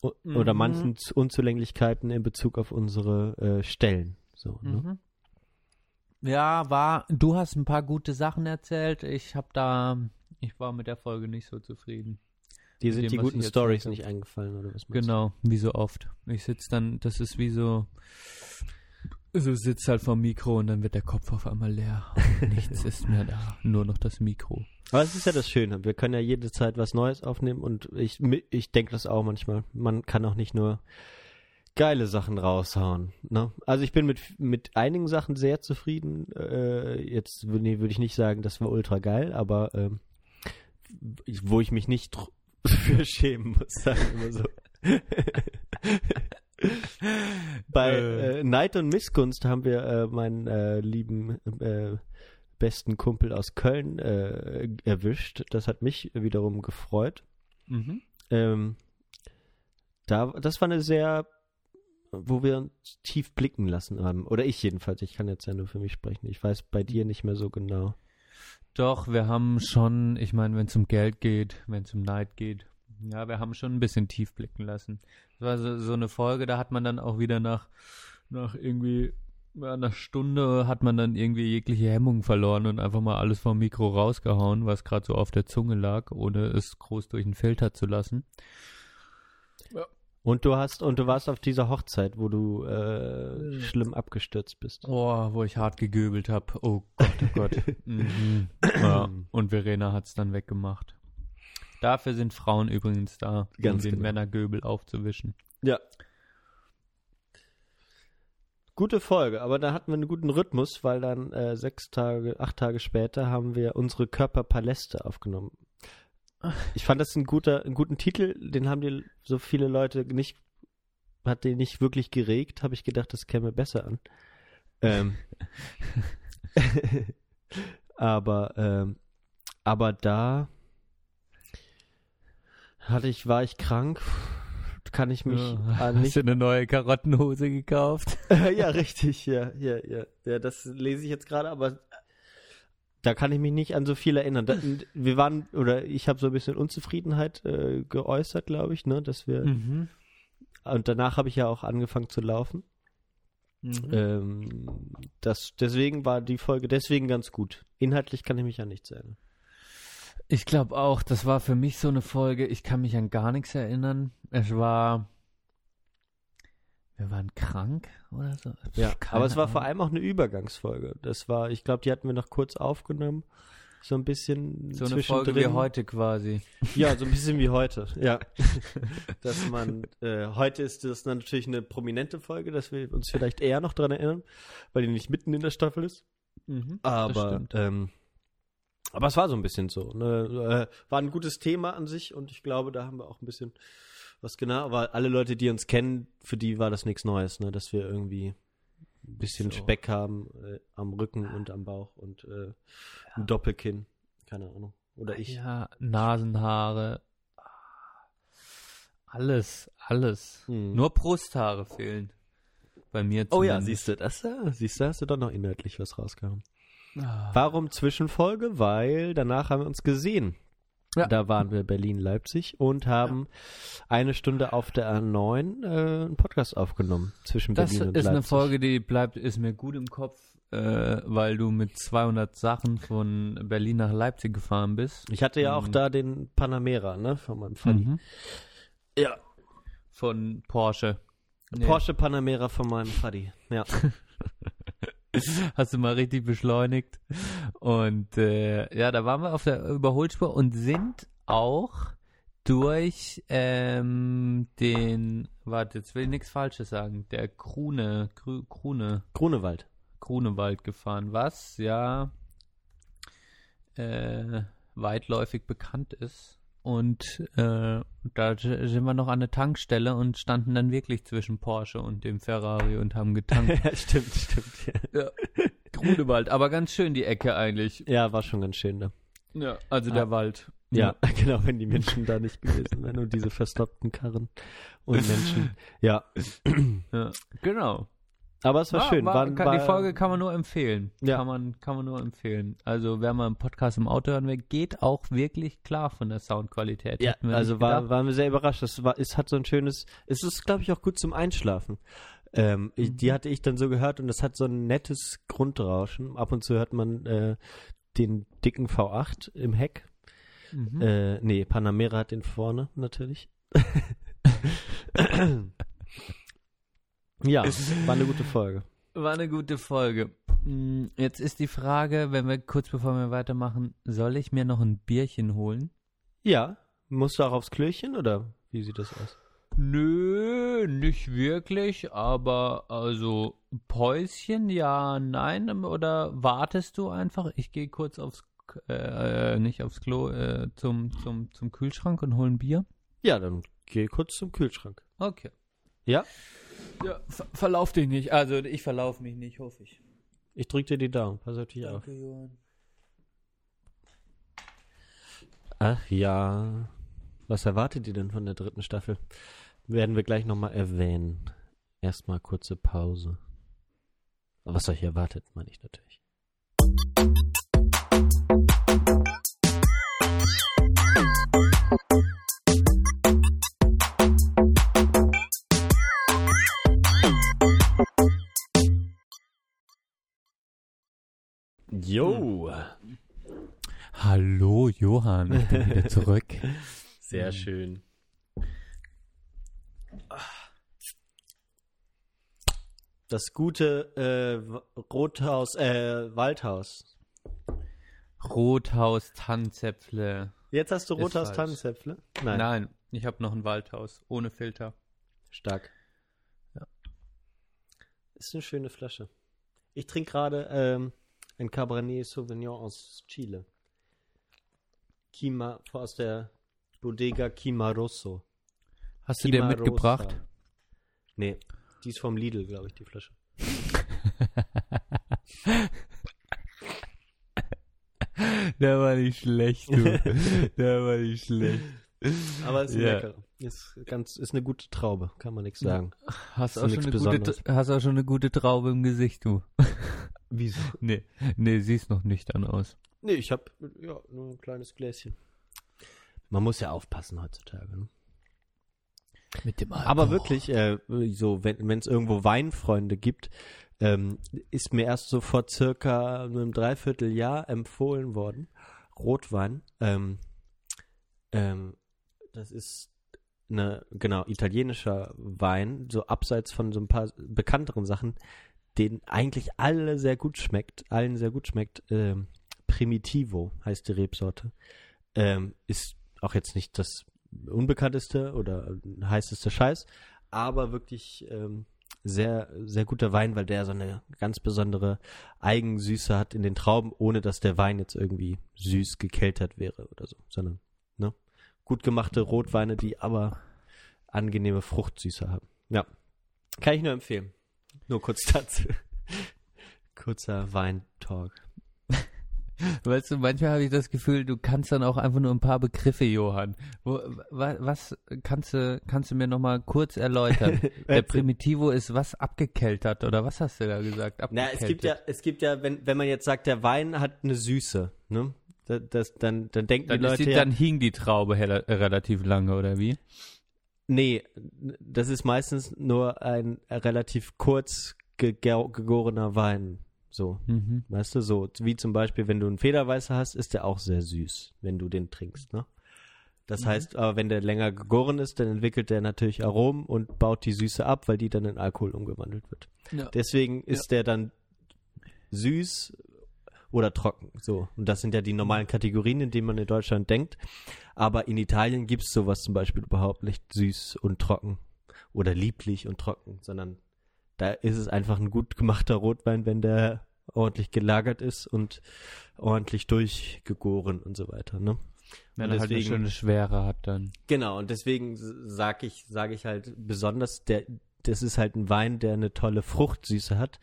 o- oder
Mhm.
manchen Unzulänglichkeiten in Bezug auf unsere äh, Stellen. So, ne?
Mhm. Ja, war, du hast ein paar gute Sachen erzählt. Ich habe da, ich war mit der Folge nicht so zufrieden.
Die sind
dem,
die guten Stories nicht eingefallen, oder was meinst
Genau, wie so oft. Ich sitz dann, das ist wie so, so sitzt halt vom Mikro und dann wird der Kopf auf einmal leer. Und nichts ist mehr da, nur noch das Mikro.
Aber es ist ja das Schöne. Wir können ja jede Zeit was Neues aufnehmen und ich, ich denke das auch manchmal. Man kann auch nicht nur geile Sachen raushauen. Ne? Also ich bin mit, mit einigen Sachen sehr zufrieden. Äh, jetzt nee, würde ich nicht sagen, das war ultra geil, aber ich- wo ich mich nicht für schämen muss, sagen wir so. Bei
Äh.
äh, Neid und Missgunst haben wir äh, meinen äh, lieben äh, besten Kumpel aus Köln erwischt. Das hat mich wiederum gefreut.
Mhm.
Ähm, da, das war eine sehr, wo wir uns tief blicken lassen haben. Oder ich jedenfalls. Ich kann jetzt ja nur für mich sprechen. Ich weiß bei dir nicht mehr so genau.
Doch, wir haben schon, ich meine, wenn es um Geld geht, wenn es um Neid geht, ja, wir haben schon ein bisschen tief blicken lassen. Das war so, so eine Folge, da hat man dann auch wieder nach, nach irgendwie ja, einer Stunde hat man dann irgendwie jegliche Hemmung verloren und einfach mal alles vom Mikro rausgehauen, was gerade so auf der Zunge lag, ohne es groß durch den Filter zu lassen.
Und du hast, und du warst auf dieser Hochzeit, wo du äh, schlimm abgestürzt bist.
Oh, wo ich hart gegöbelt habe. Oh Gott, oh Gott. mhm. ja, und Verena hat's dann weggemacht. Dafür sind Frauen übrigens da,
Ganz
um den
genau.
Männergöbel aufzuwischen.
Ja. Gute Folge, aber da hatten wir einen guten Rhythmus, weil dann äh, sechs Tage, acht Tage später haben wir unsere Körperpaläste aufgenommen. Ich fand das ein guter, einen guten Titel, den haben die so viele Leute nicht, hat den nicht wirklich geregt, habe ich gedacht, das käme besser an. Ähm, aber, ähm, aber da hatte ich, war ich krank, kann ich mich
Ja,
an
Hast
nicht
du eine neue Karottenhose gekauft?
ja, richtig, ja, ja, ja. Ja, das lese ich jetzt gerade, aber da kann ich mich nicht an so viel erinnern. Da, wir waren, oder ich habe so ein bisschen Unzufriedenheit äh, geäußert, glaube ich, ne, dass wir,
Mhm.
und danach habe ich ja auch angefangen zu laufen.
Mhm.
Ähm, das, deswegen war die Folge deswegen ganz gut. Inhaltlich kann ich mich an nichts erinnern.
Ich glaube auch, das war für mich so eine Folge, ich kann mich an gar nichts erinnern. Es war. Wir waren krank oder so.
Ja,
Keine
aber es war vor
Ahnung.
allem auch eine Übergangsfolge. Das war, ich glaube, die hatten wir noch kurz aufgenommen. so ein bisschen
So eine Folge wie heute quasi.
Ja, so ein bisschen wie heute, ja. Dass man, äh, heute ist das natürlich eine prominente Folge, dass wir uns vielleicht eher noch dran erinnern, weil die nicht mitten in der Staffel ist.
Mhm,
Aber, ähm, aber es war so ein bisschen so. Ne? Äh, war ein gutes Thema an sich und ich glaube, da haben wir auch ein bisschen was genau. Aber alle Leute, die uns kennen, für die war das nichts Neues, ne? dass wir irgendwie ein bisschen
So.
Speck haben äh, am Rücken und am Bauch und äh, ein Doppelkinn. Keine Ahnung. Oder ich.
Ja, Nasenhaare. Alles, alles.
Hm.
Nur Brusthaare fehlen. Bei mir
Oh ja,
zumindest.
siehst du, das, äh, siehst du, hast du doch noch inhaltlich was rausgehauen.
Ah.
Warum Zwischenfolge? Weil danach haben wir uns gesehen.
Ja.
Da waren wir Berlin-Leipzig und haben eine Stunde auf der A9 äh, einen Podcast aufgenommen zwischen
Das
Berlin und
ist
Leipzig.
eine Folge, die bleibt, ist mir gut im Kopf, äh, weil du mit 200 Sachen von Berlin nach Leipzig gefahren bist.
Ich hatte ja auch
Mhm.
da den Panamera, ne, von meinem Fanny.
Mhm.
Ja,
Von Porsche. Nee.
Porsche Panamera von meinem Faddy. Ja.
Hast du mal richtig beschleunigt. Und äh, ja, da waren wir auf der Überholspur und sind auch durch ähm, den, warte, jetzt will ich nichts Falsches sagen, der Krune, Krü, Krune,
Grunewald.
Grunewald gefahren, was ja äh, weitläufig bekannt ist. Und äh, da sind wir noch an der Tankstelle und standen dann wirklich zwischen Porsche und dem Ferrari und haben getankt.
ja, stimmt, stimmt. Ja.
ja. Grunewald, aber ganz schön die Ecke eigentlich.
ja, war schon ganz schön da.
Ja, also der Wald.
Ja, genau, wenn die Menschen da nicht gewesen wären und diese verstoppten Karren und Menschen. Ja,
ja. Genau.
Aber es war, schön.
War,
War,
kann,
war,
die Folge kann man nur empfehlen.
Ja.
Kann man, kann man nur empfehlen. Also wer mal einen Podcast im Auto hören will, geht auch wirklich klar von der Soundqualität.
Ja, also war, waren wir sehr überrascht. Es, war, es hat so ein schönes, es ist, glaube ich, auch gut zum Einschlafen. Ähm,
Mhm.
Die hatte ich dann so gehört und es hat so ein nettes Grundrauschen. Ab und zu hört man äh, den dicken V8 im Heck.
Mhm.
Äh, nee, Panamera hat den vorne natürlich. ja, war eine gute Folge.
War eine gute Folge. Mm, Jetzt ist die Frage, wenn wir kurz bevor wir weitermachen, soll ich mir noch ein Bierchen holen?
Ja, musst du auch aufs Klöchen oder wie sieht das aus?
Nö, nicht wirklich, aber also Päuschen, ja, nein, oder wartest du einfach? Ich gehe kurz aufs, äh, nicht aufs Klo, äh, zum, zum, zum Kühlschrank und hol ein Bier.
Ja, dann geh kurz zum Kühlschrank.
Okay.
Ja?
Ja, ver verlauf dich nicht. Also ich verlauf mich nicht, hoffe ich.
Ich drück dir die Daumen. Pass auf dich auf.
Johann.
Ach ja. Was erwartet ihr denn von der dritten Staffel? Werden wir gleich nochmal erwähnen. Erstmal kurze Pause. Was euch erwartet, meine ich natürlich. Jo,
Hallo Johann, ich bin wieder zurück.
sehr schön. Das gute äh, Rothaus, äh, Waldhaus.
Rothaus Tanzäpfle.
Jetzt hast du
Ist
Rothaus
falsch.
Tannenzäpfle? Nein.
Nein, ich habe noch ein Waldhaus ohne Filter.
Stark.
Ja.
Ist eine schöne Flasche. Ich trinke gerade ähm, ein Cabernet Sauvignon aus Chile. Kima, aus der Bodega Kimarosso.
Hast du dir
Kimarosa.
mitgebracht?
Nee, die ist vom Lidl, glaube ich, die Flasche.
Der war nicht schlecht, du. Der war nicht schlecht.
Aber ist
Ja.
lecker. Ist, ganz, ist eine gute Traube, kann man nichts sagen.
Hast
Ist
auch,
nichts
schon eine gute,
Besonderes.
hast auch schon eine gute Traube im Gesicht, du.
Wieso?
Nee, nee, siehst noch nüchtern aus.
Nee, ich habe ja, nur ein kleines Gläschen. Man muss ja aufpassen heutzutage. Ne?
Mit dem
Aber wirklich, äh, so, wenn es irgendwo Weinfreunde gibt, ähm, ist mir erst so vor circa einem Dreivierteljahr empfohlen worden. Rotwein. Ähm, ähm, das ist eine, genau, italienischer Wein, so abseits von so ein paar bekannteren Sachen, den eigentlich alle sehr gut schmeckt, allen sehr gut schmeckt. Ähm, Primitivo heißt die Rebsorte. Ähm, ist auch jetzt nicht das unbekannteste oder heißeste Scheiß, aber wirklich ähm, sehr, sehr guter Wein, weil der so eine ganz besondere Eigensüße hat in den Trauben, ohne dass der Wein jetzt irgendwie süß gekeltert wäre oder so, sondern ne? gut gemachte Rotweine, die aber angenehme Fruchtsüße haben. Ja, kann ich nur empfehlen. Nur kurz dazu. Kurzer Weintalk.
Weißt du, manchmal habe ich das Gefühl, du kannst dann auch einfach nur ein paar Begriffe, Johann. Wo, wa, was kannst du, kannst du mir nochmal kurz erläutern? Der Primitivo ist was abgekeltert oder was hast du da gesagt?
Na, es gibt ja, es gibt ja, wenn, wenn man jetzt sagt, der Wein hat eine Süße, ne? Das, das, dann, dann denken
dann
die Leute
die,
ja,
Dann hing die Traube relativ lange, oder wie?
Nee, das ist meistens nur ein relativ kurz gegorener Wein. So,
Mhm.
weißt du, so wie zum Beispiel, wenn du einen Federweißer hast, ist der auch sehr süß, wenn du den trinkst, ne? Das heißt, aber wenn der länger gegoren ist, dann entwickelt der natürlich Aromen und baut die Süße ab, weil die dann in Alkohol umgewandelt wird.
Ja.
Deswegen ist der dann süß oder trocken. So. Und das sind ja die normalen Kategorien, in denen man in Deutschland denkt. Aber in Italien gibt es sowas zum Beispiel überhaupt nicht süß und trocken oder lieblich und trocken, sondern da ist es einfach ein gut gemachter Rotwein, wenn der ordentlich gelagert ist und ordentlich durchgegoren und so weiter. Ne?
Wenn er halt eine schöne Schwere hat dann.
Genau, und deswegen sage ich, sage ich halt besonders, der, das ist halt ein Wein, der eine tolle Fruchtsüße hat,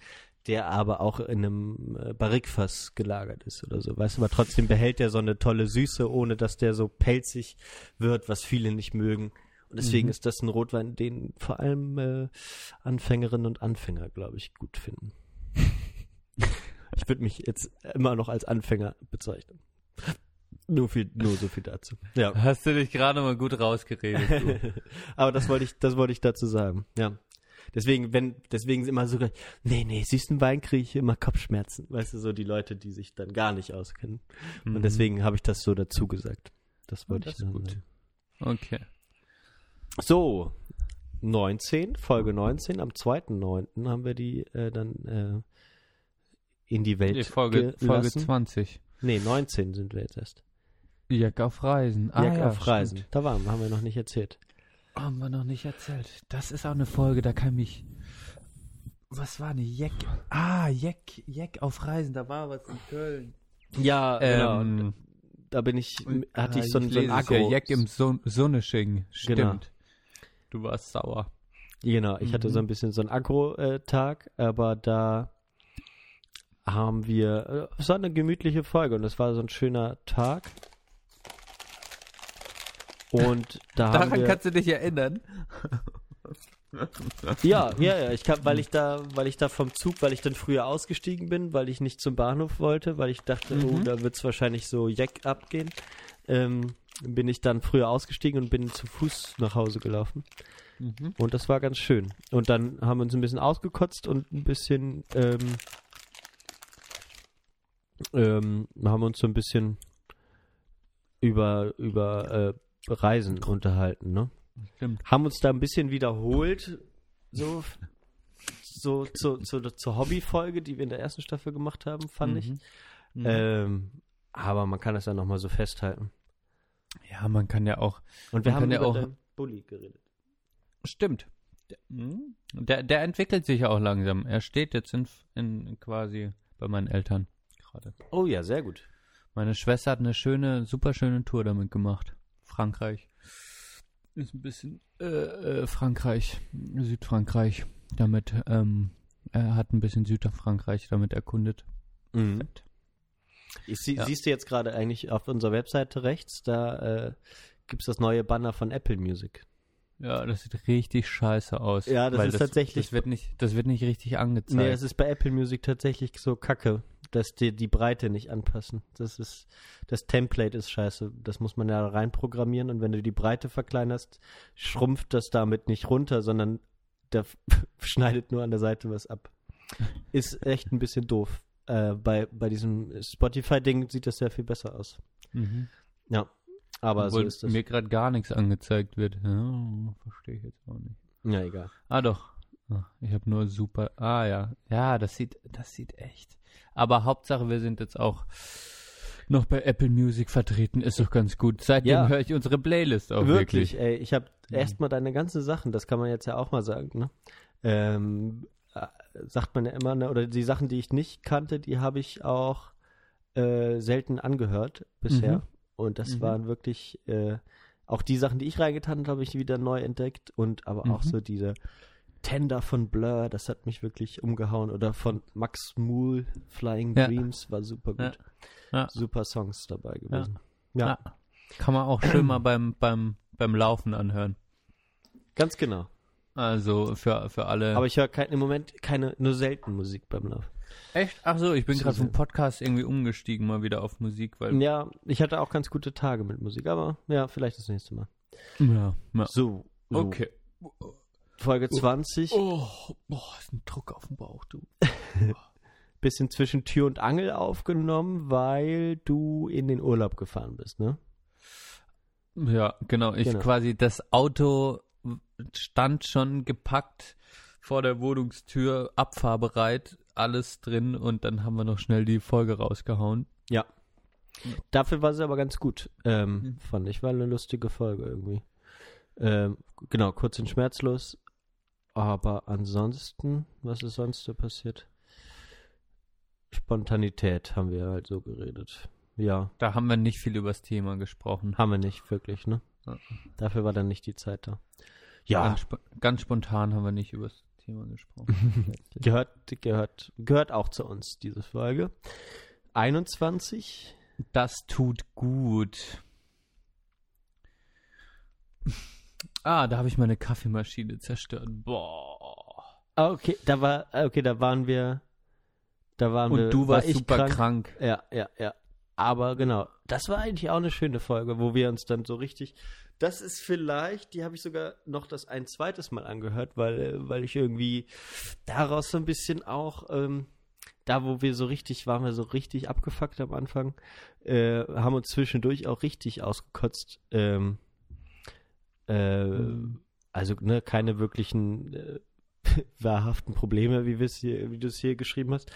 der aber auch in einem äh, Barrikfass gelagert ist oder so. Weißt du, aber trotzdem behält der so eine tolle Süße, ohne dass der so pelzig wird, was viele nicht mögen. Und deswegen
Mhm.
ist das ein Rotwein, den vor allem äh, Anfängerinnen und Anfänger, glaube ich, gut finden. ich würde mich jetzt immer noch als Anfänger bezeichnen. Nur viel, nur so viel dazu. Ja.
Hast du dich gerade mal gut rausgeredet.
Aber das wollte ich, das wollte ich dazu sagen. Ja. Deswegen, wenn, deswegen immer so, nee, nee, süßen Wein kriege ich immer Kopfschmerzen. Weißt du, so die Leute, die sich dann gar nicht auskennen.
Mhm.
Und deswegen habe ich das so dazu gesagt. Das wollte
Oh, das
ich
ist
nur
gut.
sagen.
Okay.
So, 19, Folge 19, am 2.9. haben wir die äh, dann äh, in die Welt
Die Folge, Folge
gelassen.
20.
Nee, 19 sind wir jetzt erst.
Jack auf Reisen. Ah,
Jack
ja,
auf Reisen.
stimmt.
Da waren wir, haben wir noch nicht erzählt.
Haben wir noch nicht erzählt. Das ist auch eine Folge, da kann mich. Was war denn Jack? Ah, Jack, Jack auf Reisen, da war was in Köln.
Ja,
Ähm,
Da bin ich, hatte ich so ein, so ein
lese es
Agro.
Ja, Jack im Son Sonnesching. Stimmt.
Genau.
Du warst sauer.
Genau, ich hatte
Mhm.
so ein bisschen so einen Agro-Tag, aber da haben wir, äh, es war eine gemütliche Folge und es war so ein schöner Tag. Und da haben
Daran
wir,
kannst du dich erinnern.
ja, ja, ja, ich kann, weil ich da, weil ich da vom Zug, weil ich dann früher ausgestiegen bin, weil ich nicht zum Bahnhof wollte, weil ich dachte, oh,
Mhm.
da wird's wahrscheinlich so Jack abgehen, ähm, bin ich dann früher ausgestiegen und bin zu Fuß nach Hause gelaufen.
Mhm.
Und das war ganz schön. Und dann haben wir uns ein bisschen ausgekotzt und ein bisschen, ähm, ähm, haben uns so ein bisschen über, über äh, Reisen unterhalten, ne?
Stimmt.
Haben uns da ein bisschen wiederholt, so, so zu, zu, zur Hobbyfolge, die wir in der ersten Staffel gemacht haben, fand ich.
Mhm.
Ähm, aber man kann das ja nochmal so festhalten.
ja, man kann ja auch.
Und wir haben
ja
über
auch-
den Bulli geredet.
Stimmt. Der, mhm. der, der entwickelt sich ja auch langsam. Er steht jetzt in, in quasi bei meinen Eltern gerade.
Oh ja, sehr gut.
Meine Schwester hat eine schöne, super schöne Tour damit gemacht. Frankreich. Ist ein bisschen äh, äh, Frankreich, Südfrankreich. Damit, ähm, er hat ein bisschen Südfrankreich damit erkundet.
Mhm. Sie,
Ja.
Siehst du jetzt gerade eigentlich auf unserer Webseite rechts, da äh, gibt es das neue Banner von Apple Music.
Ja, das sieht richtig scheiße aus.
Ja, das ist tatsächlich-
Das wird nicht, das wird nicht richtig angezeigt.
Nee, es ist bei Apple Music tatsächlich so kacke, dass die die Breite nicht anpassen. Das ist, das Template ist scheiße. Das muss man ja reinprogrammieren und wenn du die Breite verkleinerst, schrumpft das damit nicht runter, sondern der schneidet nur an der Seite was ab. Ist echt ein bisschen doof. Äh, bei, bei diesem Spotify-Ding sieht das sehr viel besser aus.
mhm.
Ja. Aber
Obwohl
so ist das.
mir gerade gar nichts angezeigt wird. Ja, verstehe ich jetzt auch nicht.
Ja, egal.
Ah doch. Ah, Ich habe nur super. Ah ja. Ja, das sieht das sieht echt. Aber Hauptsache wir sind jetzt auch noch bei Apple Music vertreten, ist doch ganz gut. Seitdem
Ja.
höre ich unsere Playlist auch
Wirklich,
wirklich.
ey. Ich habe
Mhm.
erstmal deine ganzen Sachen, das kann man jetzt ja auch mal sagen, ne? Ähm, äh, sagt man ja immer, ne? oder die Sachen, die ich nicht kannte, die habe ich auch äh, selten angehört bisher.
Mhm.
Und das
Mhm.
waren wirklich äh, auch die Sachen, die ich reingetan habe, habe ich wieder neu entdeckt. Und aber auch
Mhm.
so diese Tender von Blur, das hat mich wirklich umgehauen. Oder von Max Mool, Flying
Ja.
Dreams, war super gut.
Ja.
Super Songs dabei gewesen. Ja,
Ja. Kann man auch schön mal beim, beim, beim Laufen anhören.
ganz genau.
Also für, für alle.
Aber ich höre im Moment keine, nur selten Musik beim Laufen.
Echt? Ach so, ich bin gerade vom. Podcast irgendwie umgestiegen mal wieder auf Musik, weil.
Ja, ich hatte auch ganz gute Tage mit Musik, aber ja, vielleicht das nächste Mal.
Ja. ja.
So, so
Okay.
Folge 20,
Oh, boah, ist ein Druck auf dem Bauch, du.
bisschen zwischen Tür und Angel aufgenommen, weil du in den Urlaub gefahren bist, ne?
Ja, genau. Ich
Genau.
quasi, das Auto stand schon gepackt vor der Wohnungstür, abfahrbereit, alles drin und dann haben wir noch schnell die Folge rausgehauen.
Ja. Dafür war sie aber ganz gut, ähm,
Mhm.
fand ich. War eine lustige Folge irgendwie. Ähm, genau, kurz und schmerzlos. Aber ansonsten, was ist sonst so passiert? Spontanität haben wir halt so geredet. Ja,
Da haben wir nicht viel übers Thema gesprochen.
haben wir nicht wirklich, ne?
Ja.
Dafür war dann nicht die Zeit da. Ja,
Ganz, spo ganz spontan haben wir nicht übers Thema gesprochen.
gehört, gehört, gehört auch zu uns, diese Folge. 21.
Das tut gut. Ah, da habe ich meine Kaffeemaschine zerstört. Boah.
Ah, okay, da war, okay, da waren wir, da waren wir.
Und du
war
warst
ich
super krank.
Ja, ja, ja. Aber genau, das war eigentlich auch eine schöne Folge, wo wir uns dann so richtig. Das ist vielleicht, die habe ich sogar noch das ein zweites Mal angehört, weil, weil ich irgendwie daraus so ein bisschen auch, ähm, da wo wir so richtig, waren wir so richtig abgefuckt am Anfang, äh, haben uns zwischendurch auch richtig ausgekotzt. Ähm, äh,
Mhm.
Also ne, keine wirklichen äh, wahrhaften Probleme, wie, hier, wie du es hier geschrieben hast.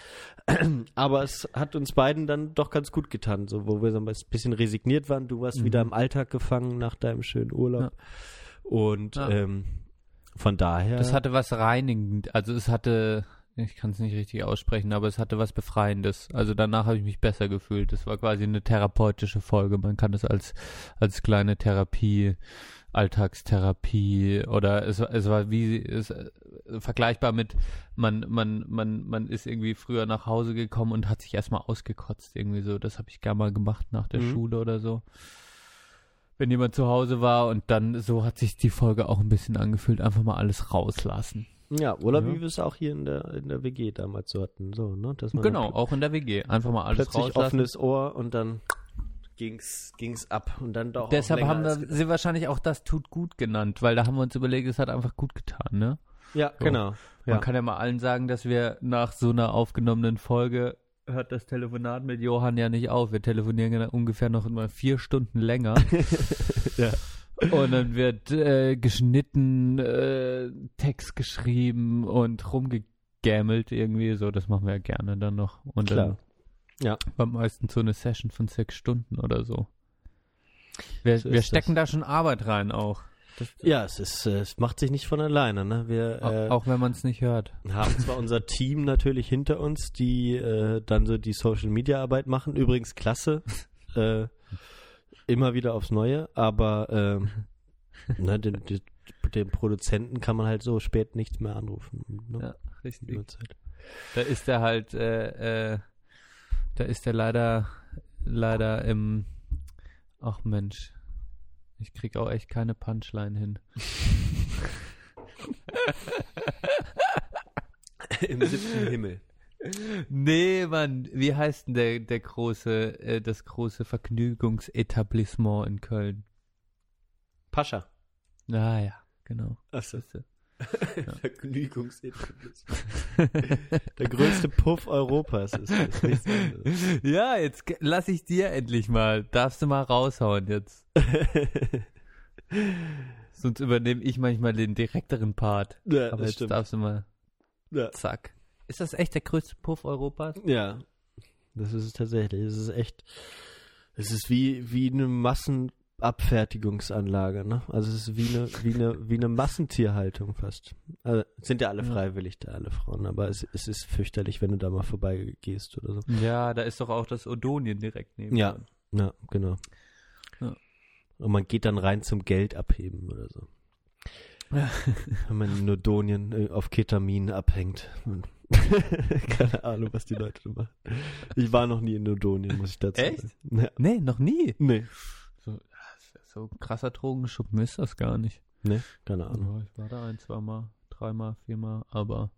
Aber es hat uns beiden dann doch ganz gut getan, so wo wir so ein bisschen resigniert waren. Du warst
Mhm.
wieder im Alltag gefangen nach deinem schönen Urlaub. Und
Ja.
ähm, von daher.
Das hatte was reinigend, also es hatte, ich kann es nicht richtig aussprechen, aber es hatte was Befreiendes. Also danach habe ich mich besser gefühlt. Das war quasi eine therapeutische Folge. Man kann es als, als kleine Therapie, Alltagstherapie oder es, war- es war wie, es, äh, vergleichbar mit, man, man, man, man ist irgendwie früher nach Hause gekommen und hat sich erstmal ausgekotzt irgendwie so. Das habe ich gerne mal gemacht nach der
Mhm.
Schule oder so. Wenn jemand zu Hause war und dann so hat sich die Folge auch ein bisschen angefühlt, einfach mal alles rauslassen.
ja, oder
Ja.
wie wir es auch hier in der, in der WG damals so hatten. So, ne? Dass man
Genau, auch in der WG. Einfach mal alles
plötzlich
rauslassen.
offenes Ohr und dann ging's, ging's ab und dann doch.
Deshalb haben wir sie wahrscheinlich auch das tut gut genannt, weil da haben wir uns überlegt, es hat einfach gut getan, ne?
Ja,
So.
genau. Ja.
Man kann ja mal allen sagen, dass wir nach so einer aufgenommenen Folge hört das Telefonat mit Johann ja nicht auf. Wir telefonieren ungefähr noch immer vier Stunden länger.
Ja.
Und dann wird äh, geschnitten, äh, Text geschrieben und rumgegämmelt irgendwie. So, das machen wir ja gerne dann noch. Und
Klar. Ja.
beim meisten so eine Session von sechs Stunden oder so. Wir,
So
wir stecken
das.
da schon Arbeit rein auch. Das,
Ja, es ist, äh, es macht sich nicht von alleine, ne? Wir
auch,
äh,
auch wenn man es nicht hört.
haben zwar unser Team natürlich hinter uns, die äh, dann so die Social Media Arbeit machen. Übrigens klasse. äh, immer wieder aufs Neue, aber ähm, ne, den, den, den Produzenten kann man halt so spät nichts mehr anrufen. Ne?
Ja, richtig. Da ist er halt, äh, äh, da ist er leider, leider im, ach Mensch, ich krieg auch echt keine Punchline hin.
Im siebten Himmel.
Nee, Mann, wie heißt denn der, der große, äh, das große Vergnügungsetablissement in Köln?
Pascha.
Ah ja, genau.
Achso. Vergnügungsetablissement. Der größte Puff Europas ist das.
Ja, jetzt lass ich dir endlich mal, darfst du mal raushauen jetzt. Sonst übernehme ich manchmal den direkteren Part.
ja,
Aber jetzt
stimmt.
darfst du mal,
Ja.
zack. Ist das echt der größte Puff Europas?
Ja, das ist es tatsächlich. Es ist echt Es ist wie, wie eine Massenabfertigungsanlage, ne? Also es ist wie eine, wie eine, wie eine Massentierhaltung fast. Also sind ja alle freiwillig da, alle Frauen, aber es, es ist fürchterlich, wenn du da mal vorbeigehst oder so.
Ja, da ist doch auch das Odonien direkt neben.
Ja. Ja, genau.
Ja.
Und man geht dann rein zum Geld abheben oder so.
Ja.
Wenn man in Nordonien äh, auf Ketamin abhängt. Keine Ahnung, was die Leute da machen. Ich war noch nie in Nordonien, muss ich dazu
Echt?
sagen. Ja.
Nee, noch nie.
Nee.
So, ein krasser Drogenschuppen ist das gar nicht.
Nee, keine Ahnung.
Ja, ich war da ein, zweimal, dreimal, viermal, aber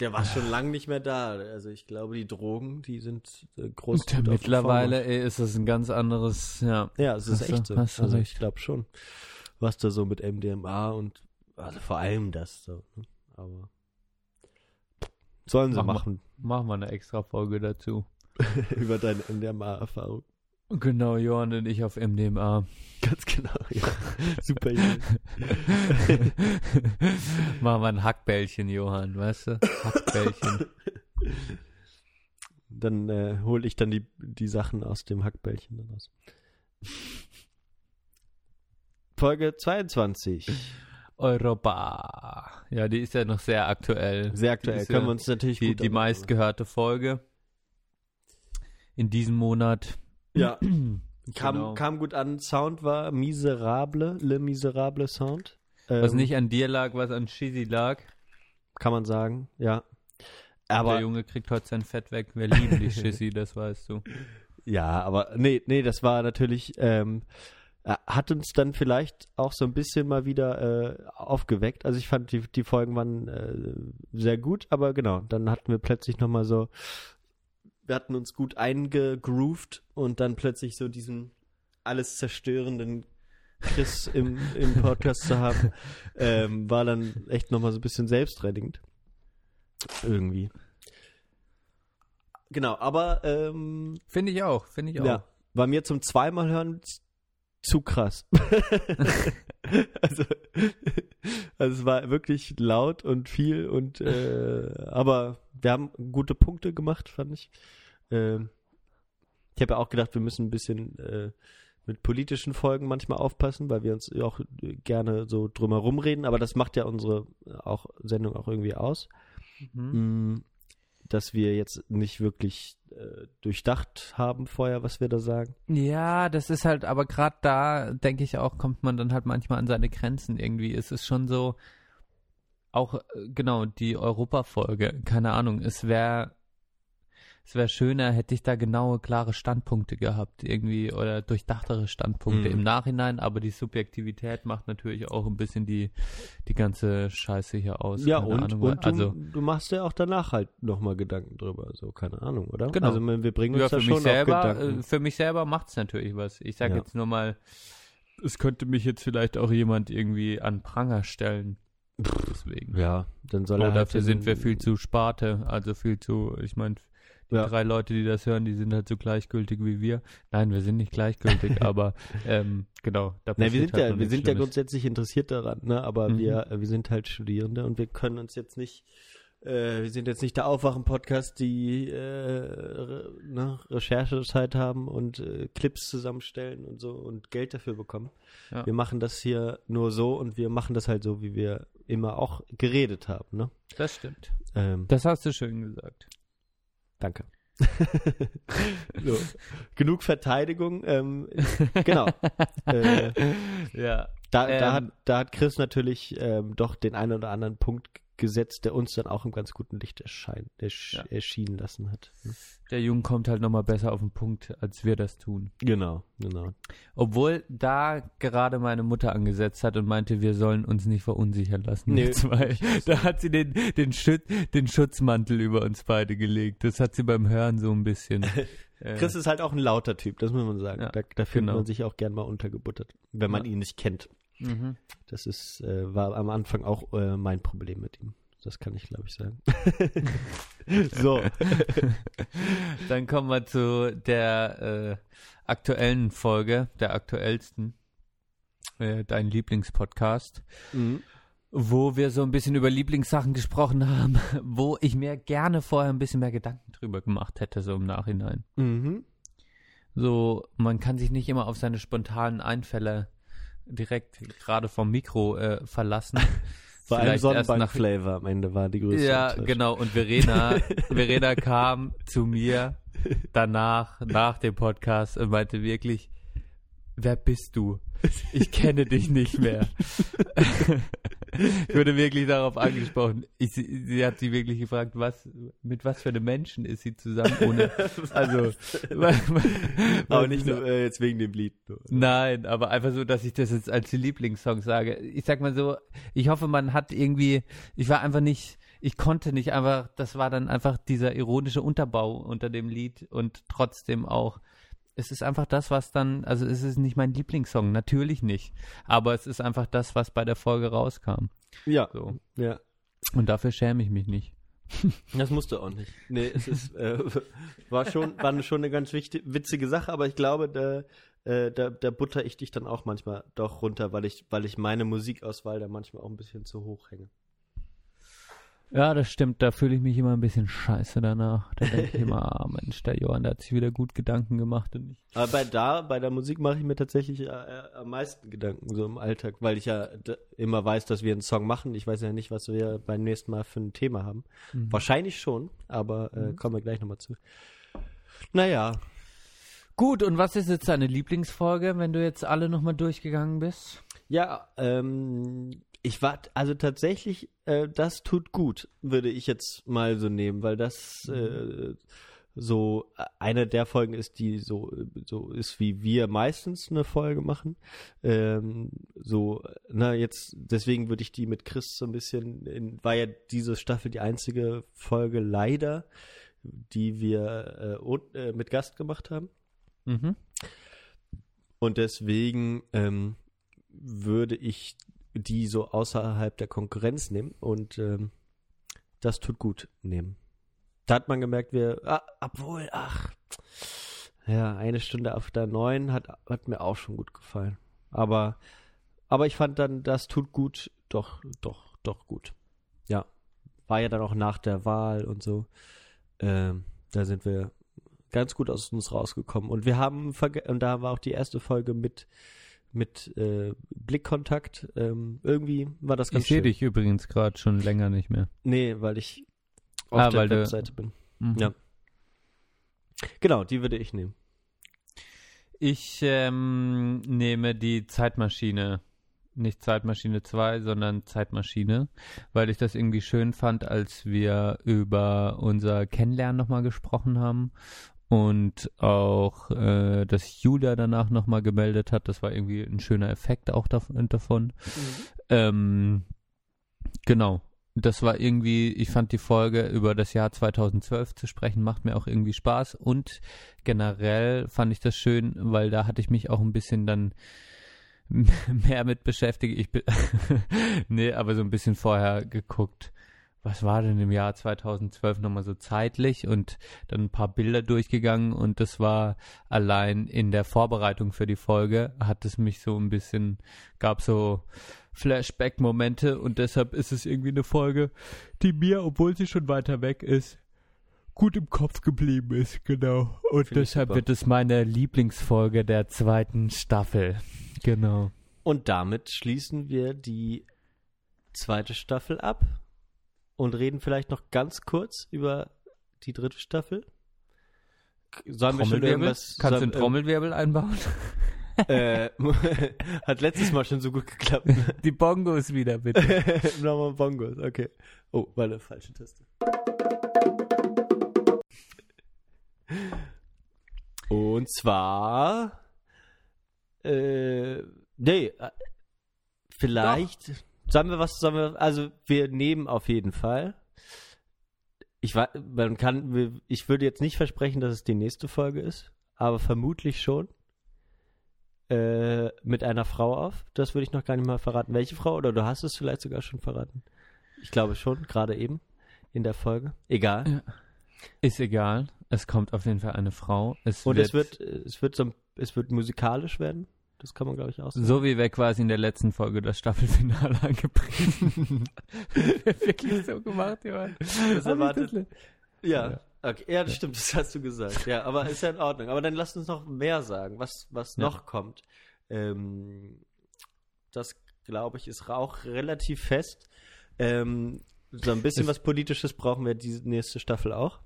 Der war schon lange nicht mehr da. Also ich glaube, die Drogen, die sind äh, groß. Auf
mittlerweile ey, ist das ein ganz anderes, ja.
Ja, es ist
Hast
echt so.
hast du
Also
recht.
ich glaube schon, was da so mit MDMA und also vor allem das so. ne? Aber sollen sie
Mach
machen
Machen wir eine extra Folge dazu.
über deine MDMA-Erfahrung.
Genau, Johann und ich auf MDMA.
Ganz genau. Ja. Super Idee.
Machen wir ein Hackbällchen, Johann, weißt du? Hackbällchen.
Dann äh, hole ich dann die, die Sachen aus dem Hackbällchen dann raus. Folge 22.
Europa. Ja, die ist ja noch sehr aktuell.
Sehr aktuell. Können
ja
wir uns natürlich
die,
gut
die meistgehörte Folge in diesem Monat.
Ja, kam,
Genau.
kam gut an. Sound war miserable, le miserable Sound.
Was
Ähm,
nicht an dir lag, was an Shizzy lag.
Kann man sagen, ja.
der
Aber
Junge kriegt heute sein Fett weg. Wir lieben die Shizzy, das weißt du.
ja, aber nee, nee, das war natürlich, ähm, äh, hat uns dann vielleicht auch so ein bisschen mal wieder äh, aufgeweckt. Also ich fand, die, die Folgen waren äh, sehr gut, aber genau, dann hatten wir plötzlich nochmal so, wir hatten uns gut eingegroovt und dann plötzlich so diesen alles zerstörenden Chris im, im Podcast zu haben, ähm, war dann echt nochmal so ein bisschen selbstrettend. Irgendwie. Genau, aber ähm,
Finde ich auch, finde ich auch.
ja, war mir zum zweimal hören z- zu krass. also, also es war wirklich laut und viel und äh, aber wir haben gute Punkte gemacht, fand ich. Ähm, ich habe ja auch gedacht, wir müssen ein bisschen äh, mit politischen Folgen manchmal aufpassen, weil wir uns ja auch äh, gerne so drumherum reden, aber das macht ja unsere äh, auch Sendung auch irgendwie aus.
Mhm.
Mm, dass wir jetzt nicht wirklich äh, durchdacht haben vorher, was wir da sagen.
Ja, das ist halt, aber gerade da, denke ich auch, kommt man dann halt manchmal an seine Grenzen irgendwie. Es ist schon so, auch äh, genau, die Europa-Folge, keine Ahnung, es wäre es wäre schöner, hätte ich da genaue, klare Standpunkte gehabt, irgendwie, oder durchdachtere Standpunkte
Mhm.
im Nachhinein, aber die Subjektivität macht natürlich auch ein bisschen die, die ganze Scheiße hier aus.
ja,
keine
und,
Ahnung,
und du,
also,
du machst ja auch danach halt nochmal Gedanken drüber, so, keine Ahnung, oder?
Genau.
Also wir bringen
ja,
uns
für
da
mich
schon
selber,
auch Gedanken.
äh, für mich selber macht es natürlich was. Ich sage
Ja.
jetzt nur mal, es könnte mich jetzt vielleicht auch jemand irgendwie an Pranger stellen. Deswegen.
ja, dann soll er halt
dafür sind wir viel zu Sparte, also viel zu, ich meine, die
Ja.
drei Leute, die das hören, die sind halt so gleichgültig wie wir. Nein, wir sind nicht gleichgültig, aber ähm, genau, da
Na, wir sind
halt
ja, wir sind ja
Schlimmes.
grundsätzlich interessiert daran, ne? Aber
Mhm.
wir, äh, wir sind halt Studierende und wir können uns jetzt nicht, äh, wir sind jetzt nicht der Aufwachen-Podcast, die äh, re, ne, Recherchezeit haben und äh, Clips zusammenstellen und so und Geld dafür bekommen.
Ja.
Wir machen das hier nur so und wir machen das halt so, wie wir immer auch geredet haben, ne?
Das stimmt.
Ähm,
Das hast du schön gesagt.
Danke. so, genug Verteidigung. Ähm, genau. Äh,
ja.
Da, da,
Ähm,
hat, da hat Chris natürlich ähm, doch den einen oder anderen Punkt gesetzt, der uns dann auch im ganz guten Licht erscheint, ersch
Ja.
erschienen lassen hat.
Der Junge kommt halt nochmal besser auf den Punkt, als wir das tun.
Genau, genau.
Obwohl da gerade meine Mutter angesetzt hat und meinte, wir sollen uns nicht verunsichern lassen.
Nee.
zwei. Da hat sie den, den, Schüt, den Schutzmantel über uns beide gelegt. Das hat sie beim Hören so ein bisschen. äh,
Chris ist halt auch ein lauter Typ, das muss man sagen.
Ja,
da da findet
genau.
man sich auch gern mal untergebuttert, wenn man
Ja.
ihn nicht kennt.
Mhm.
Das ist, äh, war am Anfang auch äh, mein Problem mit ihm. Das kann ich, glaube ich, sagen. so.
Dann kommen wir zu der äh, aktuellen Folge, der aktuellsten, äh, dein Lieblingspodcast,
Mhm.
wo wir so ein bisschen über Lieblingssachen gesprochen haben, wo ich mir gerne vorher ein bisschen mehr Gedanken drüber gemacht hätte, so im Nachhinein.
Mhm.
so, man kann sich nicht immer auf seine spontanen Einfälle direkt gerade vom Mikro äh, verlassen. Erst nach-
Sonnenbank-Flavor am Ende war die größte
Ja, genau. Und Verena, Verena kam zu mir danach, nach dem Podcast und meinte wirklich, wer bist du? Ich kenne dich nicht mehr. ich wurde wirklich darauf angesprochen. Ich, sie, sie hat sie wirklich gefragt, was, mit was für einem Menschen ist sie zusammen ohne, also,
Aber nicht nur äh, jetzt wegen dem Lied.
Nein, aber einfach so, dass ich das jetzt als Lieblingssong sage. Ich sag mal so, ich hoffe, man hat irgendwie, ich war einfach nicht, ich konnte nicht einfach, das war dann einfach dieser ironische Unterbau unter dem Lied und trotzdem auch, es ist einfach das, was dann, also es ist nicht mein Lieblingssong, natürlich nicht, aber es ist einfach das, was bei der Folge rauskam.
Ja,
So.
ja.
Und dafür schäme ich mich nicht.
Das musst du auch nicht. Nee, es ist, äh, war schon, war schon eine ganz wichtig, witzige Sache, aber ich glaube, da, äh, da, da butter ich dich dann auch manchmal doch runter, weil ich, weil ich meine Musikauswahl da manchmal auch ein bisschen zu hoch hänge.
Ja, das stimmt, da fühle ich mich immer ein bisschen scheiße danach. Da denke ich immer, ah Mensch, der Johann, der hat sich wieder gut Gedanken gemacht und ich
Aber bei da, bei der Musik mache ich mir tatsächlich äh, äh, am meisten Gedanken so im Alltag, weil ich ja immer weiß, dass wir einen Song machen. Ich weiß ja nicht, was wir beim nächsten Mal für ein Thema haben.
Mhm.
Wahrscheinlich schon, aber äh, kommen wir gleich nochmal zu. Naja,
Gut, und was ist jetzt deine Lieblingsfolge, wenn du jetzt alle nochmal durchgegangen bist?
Ja, ähm, ich war, also tatsächlich, äh, das tut gut, würde ich jetzt mal so nehmen, weil das äh, so eine der Folgen ist, die so, so ist, wie wir meistens eine Folge machen. Ähm, so, na, jetzt, deswegen würde ich die mit Chris so ein bisschen, in, war ja diese Staffel die einzige Folge leider, die wir äh, und, äh, mit Gast gemacht haben.
Mhm.
Und deswegen ähm, würde ich die so außerhalb der Konkurrenz nehmen und ähm, das tut gut nehmen. Da hat man gemerkt, wir, ah, obwohl, ach, ja, eine Stunde auf der neun hat, hat mir auch schon gut gefallen. Aber, aber ich fand dann, das tut gut, doch, doch, doch gut. Ja, war ja dann auch nach der Wahl und so. Ähm, da sind wir ganz gut aus uns rausgekommen. Und wir haben, und da war auch die erste Folge mit, mit äh, Blickkontakt. Ähm, irgendwie war das ganz
Ich sehe
schön.
dich übrigens gerade schon länger nicht mehr.
Nee, weil ich auf
Ah,
der Webseite bin.
Mhm.
Ja. Genau, die würde ich nehmen.
Ich ähm, nehme die Zeitmaschine. Nicht Zeitmaschine 2, sondern Zeitmaschine, weil ich das irgendwie schön fand, als wir über unser Kennenlernen nochmal gesprochen haben und auch, äh, dass Julia danach nochmal gemeldet hat. Das war irgendwie ein schöner Effekt auch dav davon. Ähm, genau. Das war irgendwie, ich fand die Folge über das Jahr 2012 zu sprechen, macht mir auch irgendwie Spaß. Und generell fand ich das schön, weil da hatte ich mich auch ein bisschen dann mehr mit beschäftigt. Ich bin, nee, aber so ein bisschen vorher geguckt, was war denn im Jahr 2012 nochmal so zeitlich und dann ein paar Bilder durchgegangen und das war allein in der Vorbereitung für die Folge hat es mich so ein bisschen, gab so Flashback-Momente und deshalb ist es irgendwie eine Folge, die mir, obwohl sie schon weiter weg ist, gut im Kopf geblieben ist, genau. Und
Finde ich
deshalb wird es meine Lieblingsfolge der zweiten Staffel. Genau.
Und damit schließen wir die zweite Staffel ab und reden vielleicht noch ganz kurz über die dritte Staffel. Sollen wir schon
Trommelwirbel?
irgendwas
Kannst du einen Trommelwirbel einbauen?
äh, hat letztes Mal schon so gut geklappt.
Die Bongos wieder, bitte.
Nochmal Bongos, okay. Oh, warte, falsche Taste. Und zwar, äh, nee, äh, vielleicht, sagen wir was, sagen wir, also wir nehmen auf jeden Fall. Ich weiß, man kann, ich würde jetzt nicht versprechen, dass es die nächste Folge ist, aber vermutlich schon. Äh, mit einer Frau auf. Das würde ich noch gar nicht mal verraten. Welche Frau? Oder du hast es vielleicht sogar schon verraten. Ich glaube schon, gerade eben in der Folge. Egal.
Ja. Ist egal. Es kommt auf jeden Fall eine Frau. Es
Und
wird,
es wird, es wird so, es wird musikalisch werden. Das kann man, glaube ich, auch sagen.
so wie wir quasi in der letzten Folge das Staffelfinale angepriesen. Wirklich so gemacht, Johann.
Das erwartet. Ja. Okay, ja, das stimmt, das hast du gesagt. Ja, aber ist ja in Ordnung. Aber dann lass uns noch mehr sagen, was, was
Ja.
noch kommt. Ähm, das, glaube ich, ist auch relativ fest. Ähm, so ein bisschen
Es-
was Politisches brauchen wir diese nächste Staffel auch.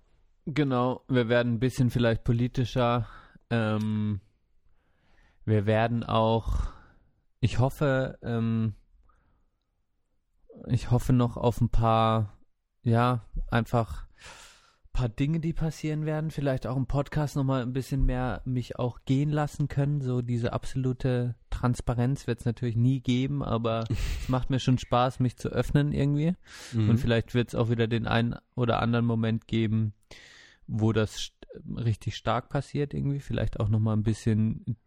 Genau, wir werden ein bisschen vielleicht politischer. Ähm, wir werden auch, ich hoffe, ähm, ich hoffe noch auf ein paar, ja, einfach paar Dinge, die passieren werden. Vielleicht auch im Podcast nochmal ein bisschen mehr mich auch gehen lassen können. So diese absolute Transparenz wird es natürlich nie geben, aber es macht mir schon Spaß, mich zu öffnen irgendwie.
Mhm.
Und vielleicht wird es auch wieder den einen oder anderen Moment geben, wo das st richtig stark passiert irgendwie. Vielleicht auch nochmal ein bisschen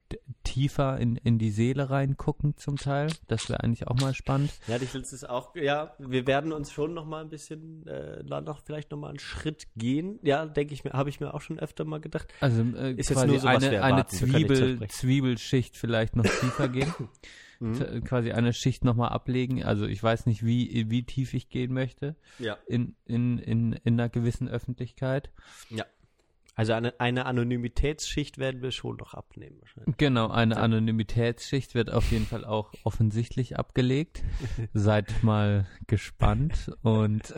tiefer in, in die Seele reingucken zum Teil. Das wäre eigentlich auch mal spannend.
Ja, ich will es auch, ja, wir werden uns schon noch mal ein bisschen, äh, noch vielleicht noch mal einen Schritt gehen. Ja, denke ich mir, habe ich mir auch schon öfter mal gedacht.
Also äh,
Ist jetzt
quasi
nur so,
eine, eine Zwiebel. Zwiebelschicht vielleicht noch tiefer gehen.
Mhm.
T- Quasi eine Schicht nochmal ablegen. Also ich weiß nicht, wie, wie tief ich gehen möchte
Ja.
in, in, in, in einer gewissen Öffentlichkeit.
Also eine, eine Anonymitätsschicht werden wir schon noch abnehmen wahrscheinlich.
Genau, eine Anonymitätsschicht wird auf jeden Fall auch offensichtlich abgelegt. Seid mal gespannt und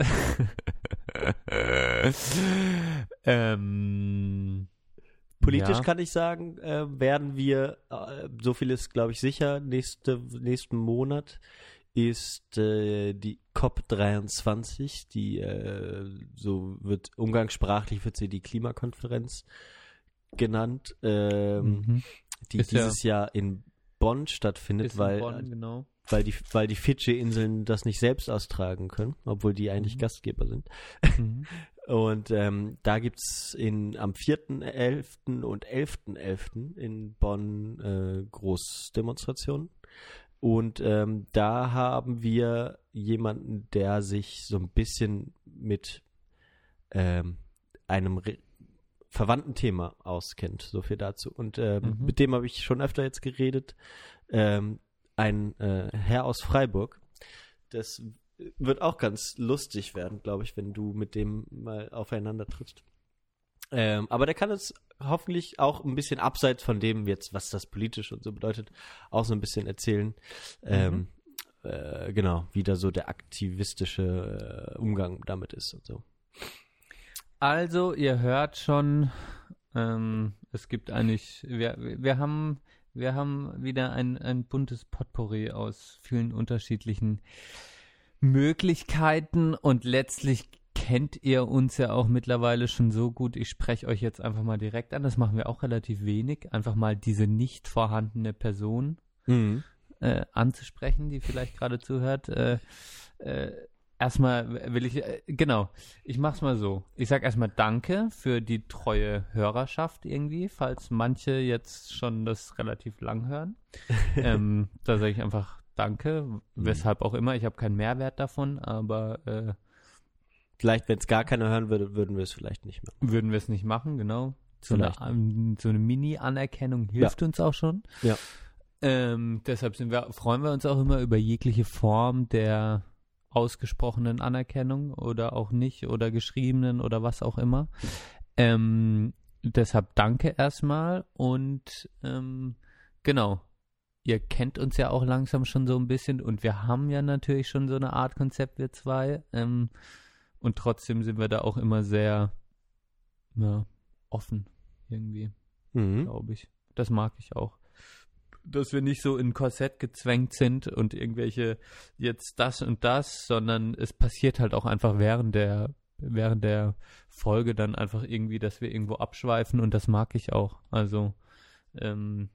ähm,
Politisch
ja.
kann ich sagen, äh, werden wir, äh, so viel ist glaube ich sicher, nächste, nächsten Monat ist äh, die COP23, die äh, so wird umgangssprachlich wird sie die Klimakonferenz genannt, ähm,
mhm.
die
Ist ja-
dieses Jahr in Bonn stattfindet, weil,
Bonn, genau.
weil die, weil die Fidschi-Inseln das nicht selbst austragen können, obwohl die eigentlich
Mhm.
Gastgeber sind.
Mhm.
Und ähm, da gibt's in am 4.11. und 11.11. in Bonn äh, Großdemonstrationen. Und ähm, da haben wir jemanden, der sich so ein bisschen mit ähm, einem re verwandten Thema auskennt. So viel dazu. Und ähm,
Mhm.
mit dem habe ich schon öfter jetzt geredet. Ähm, ein äh, Herr aus Freiburg. Das wird auch ganz lustig werden, glaube ich, wenn du mit dem mal aufeinander trittst. Ähm, aber der kann es hoffentlich auch ein bisschen abseits von dem jetzt, was das politisch und so bedeutet, auch so ein bisschen erzählen. Ähm, äh, genau, wie da so der aktivistische äh, Umgang damit ist und so.
Also, ihr hört schon, ähm, es gibt eigentlich, wir, wir haben, wir haben wieder ein, ein buntes Potpourri aus vielen unterschiedlichen Möglichkeiten und letztlich kennt ihr uns ja auch mittlerweile schon so gut. Ich spreche euch jetzt einfach mal direkt an. Das machen wir auch relativ wenig. Einfach mal diese nicht vorhandene Person
Mhm.
äh, anzusprechen, die vielleicht gerade zuhört. Äh, äh, erstmal will ich, äh, genau, ich mach's mal so. Ich sag erstmal Danke für die treue Hörerschaft irgendwie, falls manche jetzt schon das relativ lang hören. ähm, da sage ich einfach Danke, weshalb auch immer. Ich habe keinen Mehrwert davon, aber äh,
Vielleicht, wenn es gar keiner hören würde, würden wir es vielleicht nicht mehr.
würden wir es nicht machen, genau. So eine,
Vielleicht.
ähm, so eine Mini-Anerkennung hilft uns auch schon.
Ja.
Ähm, deshalb sind wir, freuen wir uns auch immer über jegliche Form der ausgesprochenen Anerkennung oder auch nicht oder geschriebenen oder was auch immer. Ähm, deshalb danke erstmal und ähm, genau. Ihr kennt uns ja auch langsam schon so ein bisschen und wir haben ja natürlich schon so eine Art Konzept, wir zwei. Ähm, und trotzdem sind wir da auch immer sehr ja, offen irgendwie,
Mhm.
glaube ich. Das mag ich auch. Dass wir nicht so in ein Korsett gezwängt sind und irgendwelche jetzt das und das, sondern es passiert halt auch einfach während der während der Folge dann einfach irgendwie, dass wir irgendwo abschweifen und das mag ich auch. Also ähm,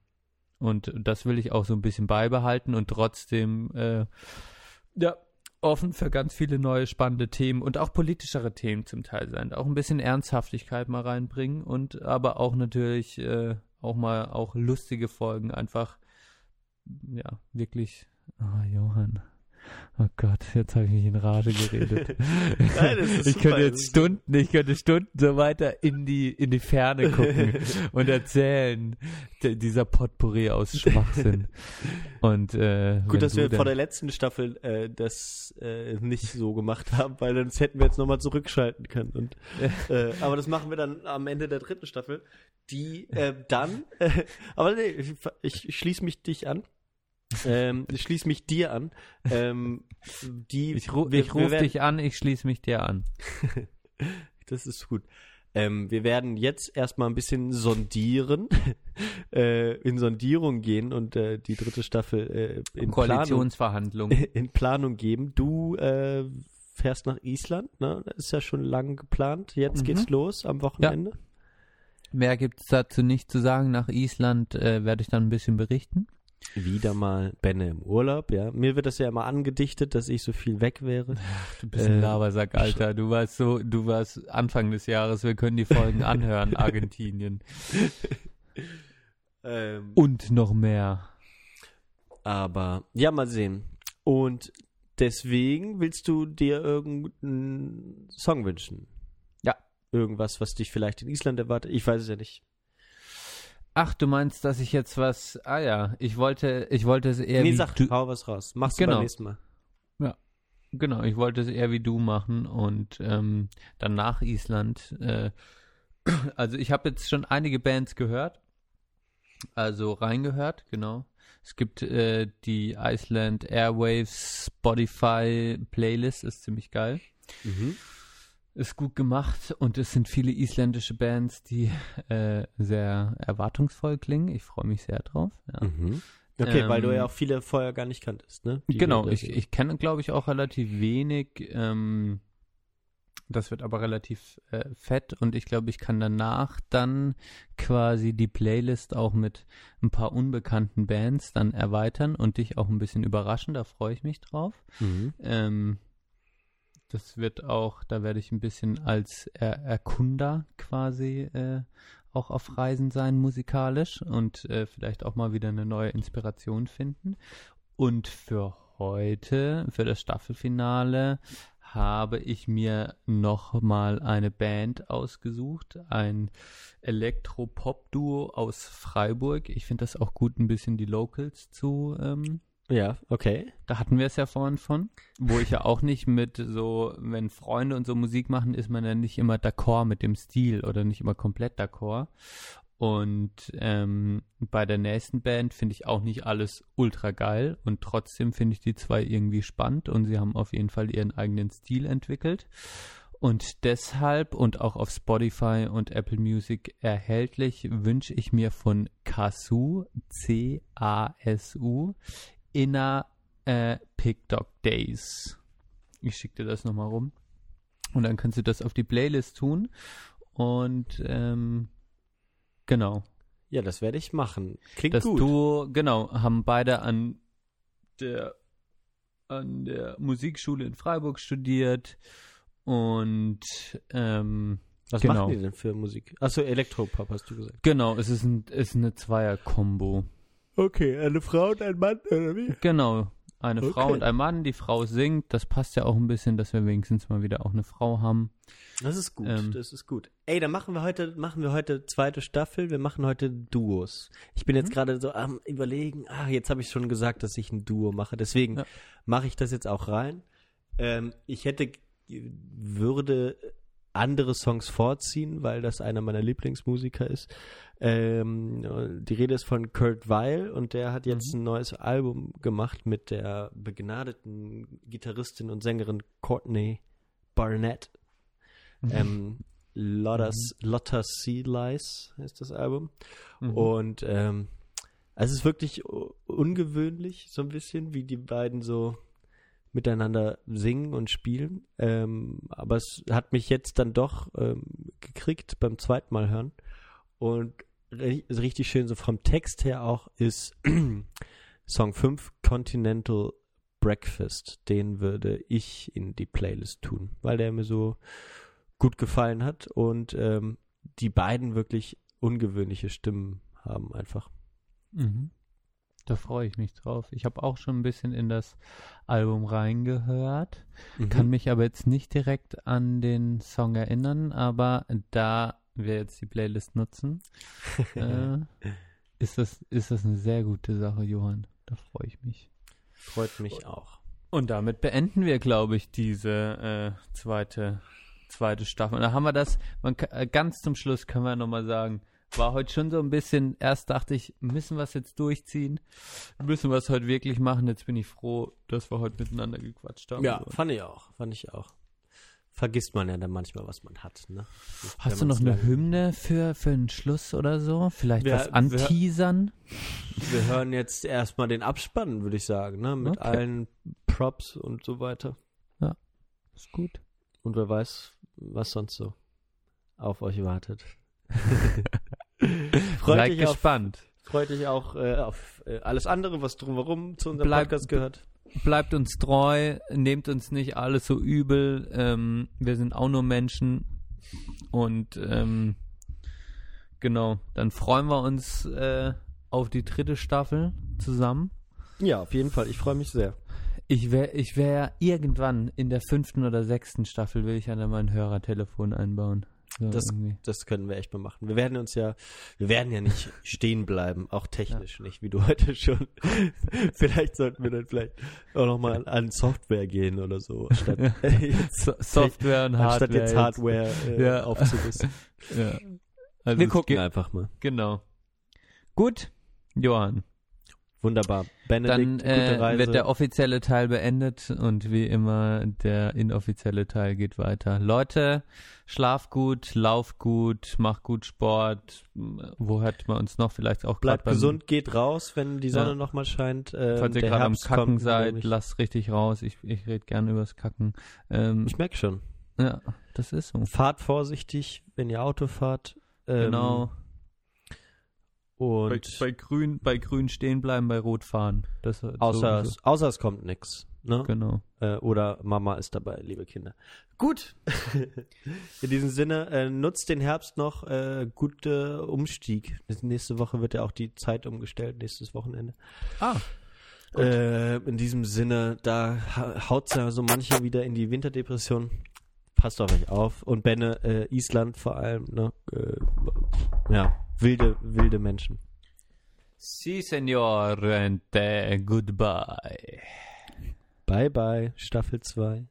und das will ich auch so ein bisschen beibehalten und trotzdem äh, ja offen für ganz viele neue spannende Themen und auch politischere Themen zum Teil sein. Auch ein bisschen Ernsthaftigkeit mal reinbringen und aber auch natürlich äh, auch mal auch lustige Folgen einfach ja wirklich. Ah, Johann. Oh Gott, jetzt habe ich mich in Rage geredet.
Nein, das ist
ich
super.
könnte jetzt Stunden, ich könnte Stunden so weiter in die in die Ferne gucken und erzählen dieser Potpourri aus Schwachsinn. Und äh,
Gut, dass wir vor der letzten Staffel äh, das äh, nicht so gemacht haben, weil sonst hätten wir jetzt nochmal zurückschalten können. Und, äh, aber das machen wir dann am Ende der dritten Staffel, die äh, dann, äh, aber nee, ich, ich schließe mich dich an. Ähm, ich schließe mich dir an. Ähm, die,
ich, ru ich rufe dich an, ich schließe mich dir an.
Das ist gut. Ähm, wir werden jetzt erstmal ein bisschen sondieren, äh, in Sondierung gehen und äh, die dritte Staffel äh, in, Planung,
Koalitionsverhandlungen.
in Planung geben. Du äh, fährst nach Island, ne? Das ist ja schon lang geplant. Jetzt
Mhm.
geht's los am Wochenende.
Mehr gibt es dazu nicht zu sagen. Nach Island äh, werde ich dann ein bisschen berichten.
Wieder mal Benne im Urlaub, ja. Mir wird das ja immer angedichtet, dass ich so viel weg wäre.
Du bist ein
Äh,
Labersack, Alter. Du warst so, du warst Anfang des Jahres, wir können die Folgen anhören, Argentinien.
Ähm,
Und noch mehr.
Aber ja, mal sehen. Und deswegen willst du dir irgendeinen Song wünschen?
Ja.
Irgendwas, was dich vielleicht in Island erwartet? Ich weiß es ja nicht.
Ach, du meinst, dass ich jetzt was. Ah ja, ich wollte, ich wollte es eher
nee,
wie
sag,
du.
hau was raus. Machst du
Genau.
beim nächsten Mal.
Genau, ich wollte es eher wie du machen und ähm, dann nach Island. Äh, also ich habe jetzt schon einige Bands gehört, also reingehört, genau. Es gibt äh, die Iceland Airwaves Spotify Playlist, ist ziemlich geil.
Mhm.
Ist gut gemacht und es sind viele isländische Bands, die äh, sehr erwartungsvoll klingen. Ich freue mich sehr drauf. Ja.
Mhm. Okay, weil du
Ähm,
ja auch viele vorher gar nicht kanntest, ne? Die
Genau, ich, ich kenne, glaube ich, auch relativ wenig. Ähm, das wird aber relativ äh, fett und ich glaube, ich kann danach dann quasi die Playlist auch mit ein paar unbekannten Bands dann erweitern und dich auch ein bisschen überraschen. Da freue ich mich drauf.
Mhm.
Ähm, das wird auch, da werde ich ein bisschen als er Erkunder quasi äh, auch auf Reisen sein musikalisch und äh, vielleicht auch mal wieder eine neue Inspiration finden. Und für heute, für das Staffelfinale, habe ich mir noch mal eine Band ausgesucht, ein Elektro-Pop-Duo aus Freiburg. Ich finde das auch gut, ein bisschen die Locals zu ähm,
Ja, okay.
da hatten wir es ja vorhin von, wo ich ja auch nicht mit so, wenn Freunde und so Musik machen, ist man ja nicht immer d'accord mit dem Stil oder nicht immer komplett d'accord. Und ähm, bei der nächsten Band finde ich auch nicht alles ultra geil und trotzdem finde ich die zwei irgendwie spannend und sie haben auf jeden Fall ihren eigenen Stil entwickelt. Und deshalb und auch auf Spotify und Apple Music erhältlich wünsche ich mir von Kasu, C-A-S-U, Inner äh, Pig Dog Days. Ich schicke dir das nochmal rum. Und dann kannst du das auf die Playlist tun. Und ähm, genau.
Ja, das werde ich machen. Klingt
Das
gut.
Duo, genau, haben beide an der an der Musikschule in Freiburg studiert und ähm,
Was
genau.
machen die denn für Musik? Achso, Elektropop hast du gesagt.
genau, es ist, ein, ist eine Zweier-Kombo.
Okay, eine Frau und ein Mann, oder wie?
Genau. Eine Frau
Okay.
und ein Mann, die Frau singt. Das passt ja auch ein bisschen, dass wir wenigstens mal wieder auch eine Frau haben.
Das ist gut,
Ähm.
das ist gut. Ey, dann machen wir heute, machen wir heute zweite Staffel, wir machen heute Duos. Ich bin jetzt
Mhm.
gerade so am überlegen, ah, jetzt habe ich schon gesagt, dass ich ein Duo mache, deswegen
Ja.
mache ich das jetzt auch rein. Ähm, ich hätte, würde andere Songs vorziehen, weil das einer meiner Lieblingsmusiker ist. Ähm, die Rede ist von Kurt Weil und der hat jetzt
Mhm.
ein neues Album gemacht mit der begnadeten Gitarristin und Sängerin Courtney Barnett. Ähm, Lotta's, Lotta Sea Lies heißt das Album.
Mhm.
Und ähm, es ist wirklich ungewöhnlich, so ein bisschen, wie die beiden so miteinander singen und spielen. Ähm, aber es hat mich jetzt dann doch ähm, gekriegt beim zweiten Mal hören. Und ri- richtig schön, so vom Text her auch, ist Song 5 Continental Breakfast. Den würde ich in die Playlist tun, weil der mir so gut gefallen hat und ähm, die beiden wirklich ungewöhnliche Stimmen haben einfach.
Mhm. Da freue ich mich drauf. Ich habe auch schon ein bisschen in das Album reingehört,
Mhm.
kann mich aber jetzt nicht direkt an den Song erinnern, aber da wir jetzt die Playlist nutzen, äh, ist, das, ist das eine sehr gute Sache, Johann. Da freue ich mich.
Freut mich auch.
Und damit beenden wir, glaube ich, diese äh, zweite, zweite Staffel. Und da haben wir das, man, äh, ganz zum Schluss können wir nochmal sagen, war heute schon so ein bisschen, erst dachte ich, müssen wir es jetzt durchziehen, müssen wir es heute wirklich machen. Jetzt bin ich froh, dass wir heute miteinander gequatscht haben.
Ja,
So.
fand ich auch. Fand ich auch. Vergisst man ja dann manchmal, was man hat. Ne?
Hast du noch eine Hymne für, für einen Schluss oder so? Vielleicht
Wir-
was
wir-
anteasern?
Wir hören jetzt erstmal den Abspann, würde ich sagen, ne? mit
Okay.
allen Props und so weiter.
Ist gut.
Und wer weiß, was sonst so auf euch wartet. freut,
Seid
dich auf,
gespannt.
freut dich auch äh, auf äh, alles andere, was drumherum zu unserem
Bleib-
Podcast gehört.
bleibt uns treu, nehmt uns nicht alles so übel. Ähm, wir sind auch nur Menschen. Und ähm, genau, dann freuen wir uns äh, auf die dritte Staffel zusammen.
Ja, auf jeden Fall. Ich freue mich sehr.
Ich wäre ich wär irgendwann in der fünften oder sechsten Staffel, will ich an mein Hörertelefon einbauen. So
Das-
irgendwie.
Das können wir echt mal machen. Wir werden uns ja, wir werden ja nicht stehen bleiben, auch technisch nicht, wie du heute schon. vielleicht sollten wir dann vielleicht auch nochmal an Software gehen oder so, statt jetzt,
So Software und Hardware.
anstatt jetzt Hardware äh,
Ja.
aufzurüsten.
Ja. Also
Wir gucken einfach mal.
Genau. Gut, Johann.
Wunderbar.
Dann
Benedikt, gute
äh, wird der offizielle Teil beendet und wie immer der inoffizielle Teil geht weiter. Leute, schlaf gut, lauf gut, mach gut Sport. Wo hört man uns noch? Vielleicht auch
Bleibt
grad beim-
gesund, geht raus, wenn die Sonne
Ja.
nochmal scheint. Ähm,
Falls ihr gerade am Kacken
kommt
seid, lasst richtig raus. Ich, ich rede gerne übers Kacken. Ähm,
Ich merke schon.
ja, das ist so.
Fahrt vorsichtig, wenn ihr Auto fahrt. Ähm,
Genau. Bei,
Und
bei, grün, bei grün stehen bleiben, bei rot fahren. Das,
außer,
sowieso.
es, außer es kommt nichts. Ne?
Genau.
Äh, oder Mama ist dabei, liebe Kinder. Gut. In diesem Sinne, äh, nutzt den Herbst noch. Äh, guter Umstieg. Nächste Woche wird ja auch die Zeit umgestellt, nächstes Wochenende.
Ah,
Äh, in diesem Sinne, da ha haut's ja so manche wieder in die Winterdepression. Passt auf euch auf. Und Benne, äh, Island vor allem, ne? Äh, ja, wilde, wilde Menschen.
Si, Signor, and uh, goodbye.
Bye bye, Staffel 2.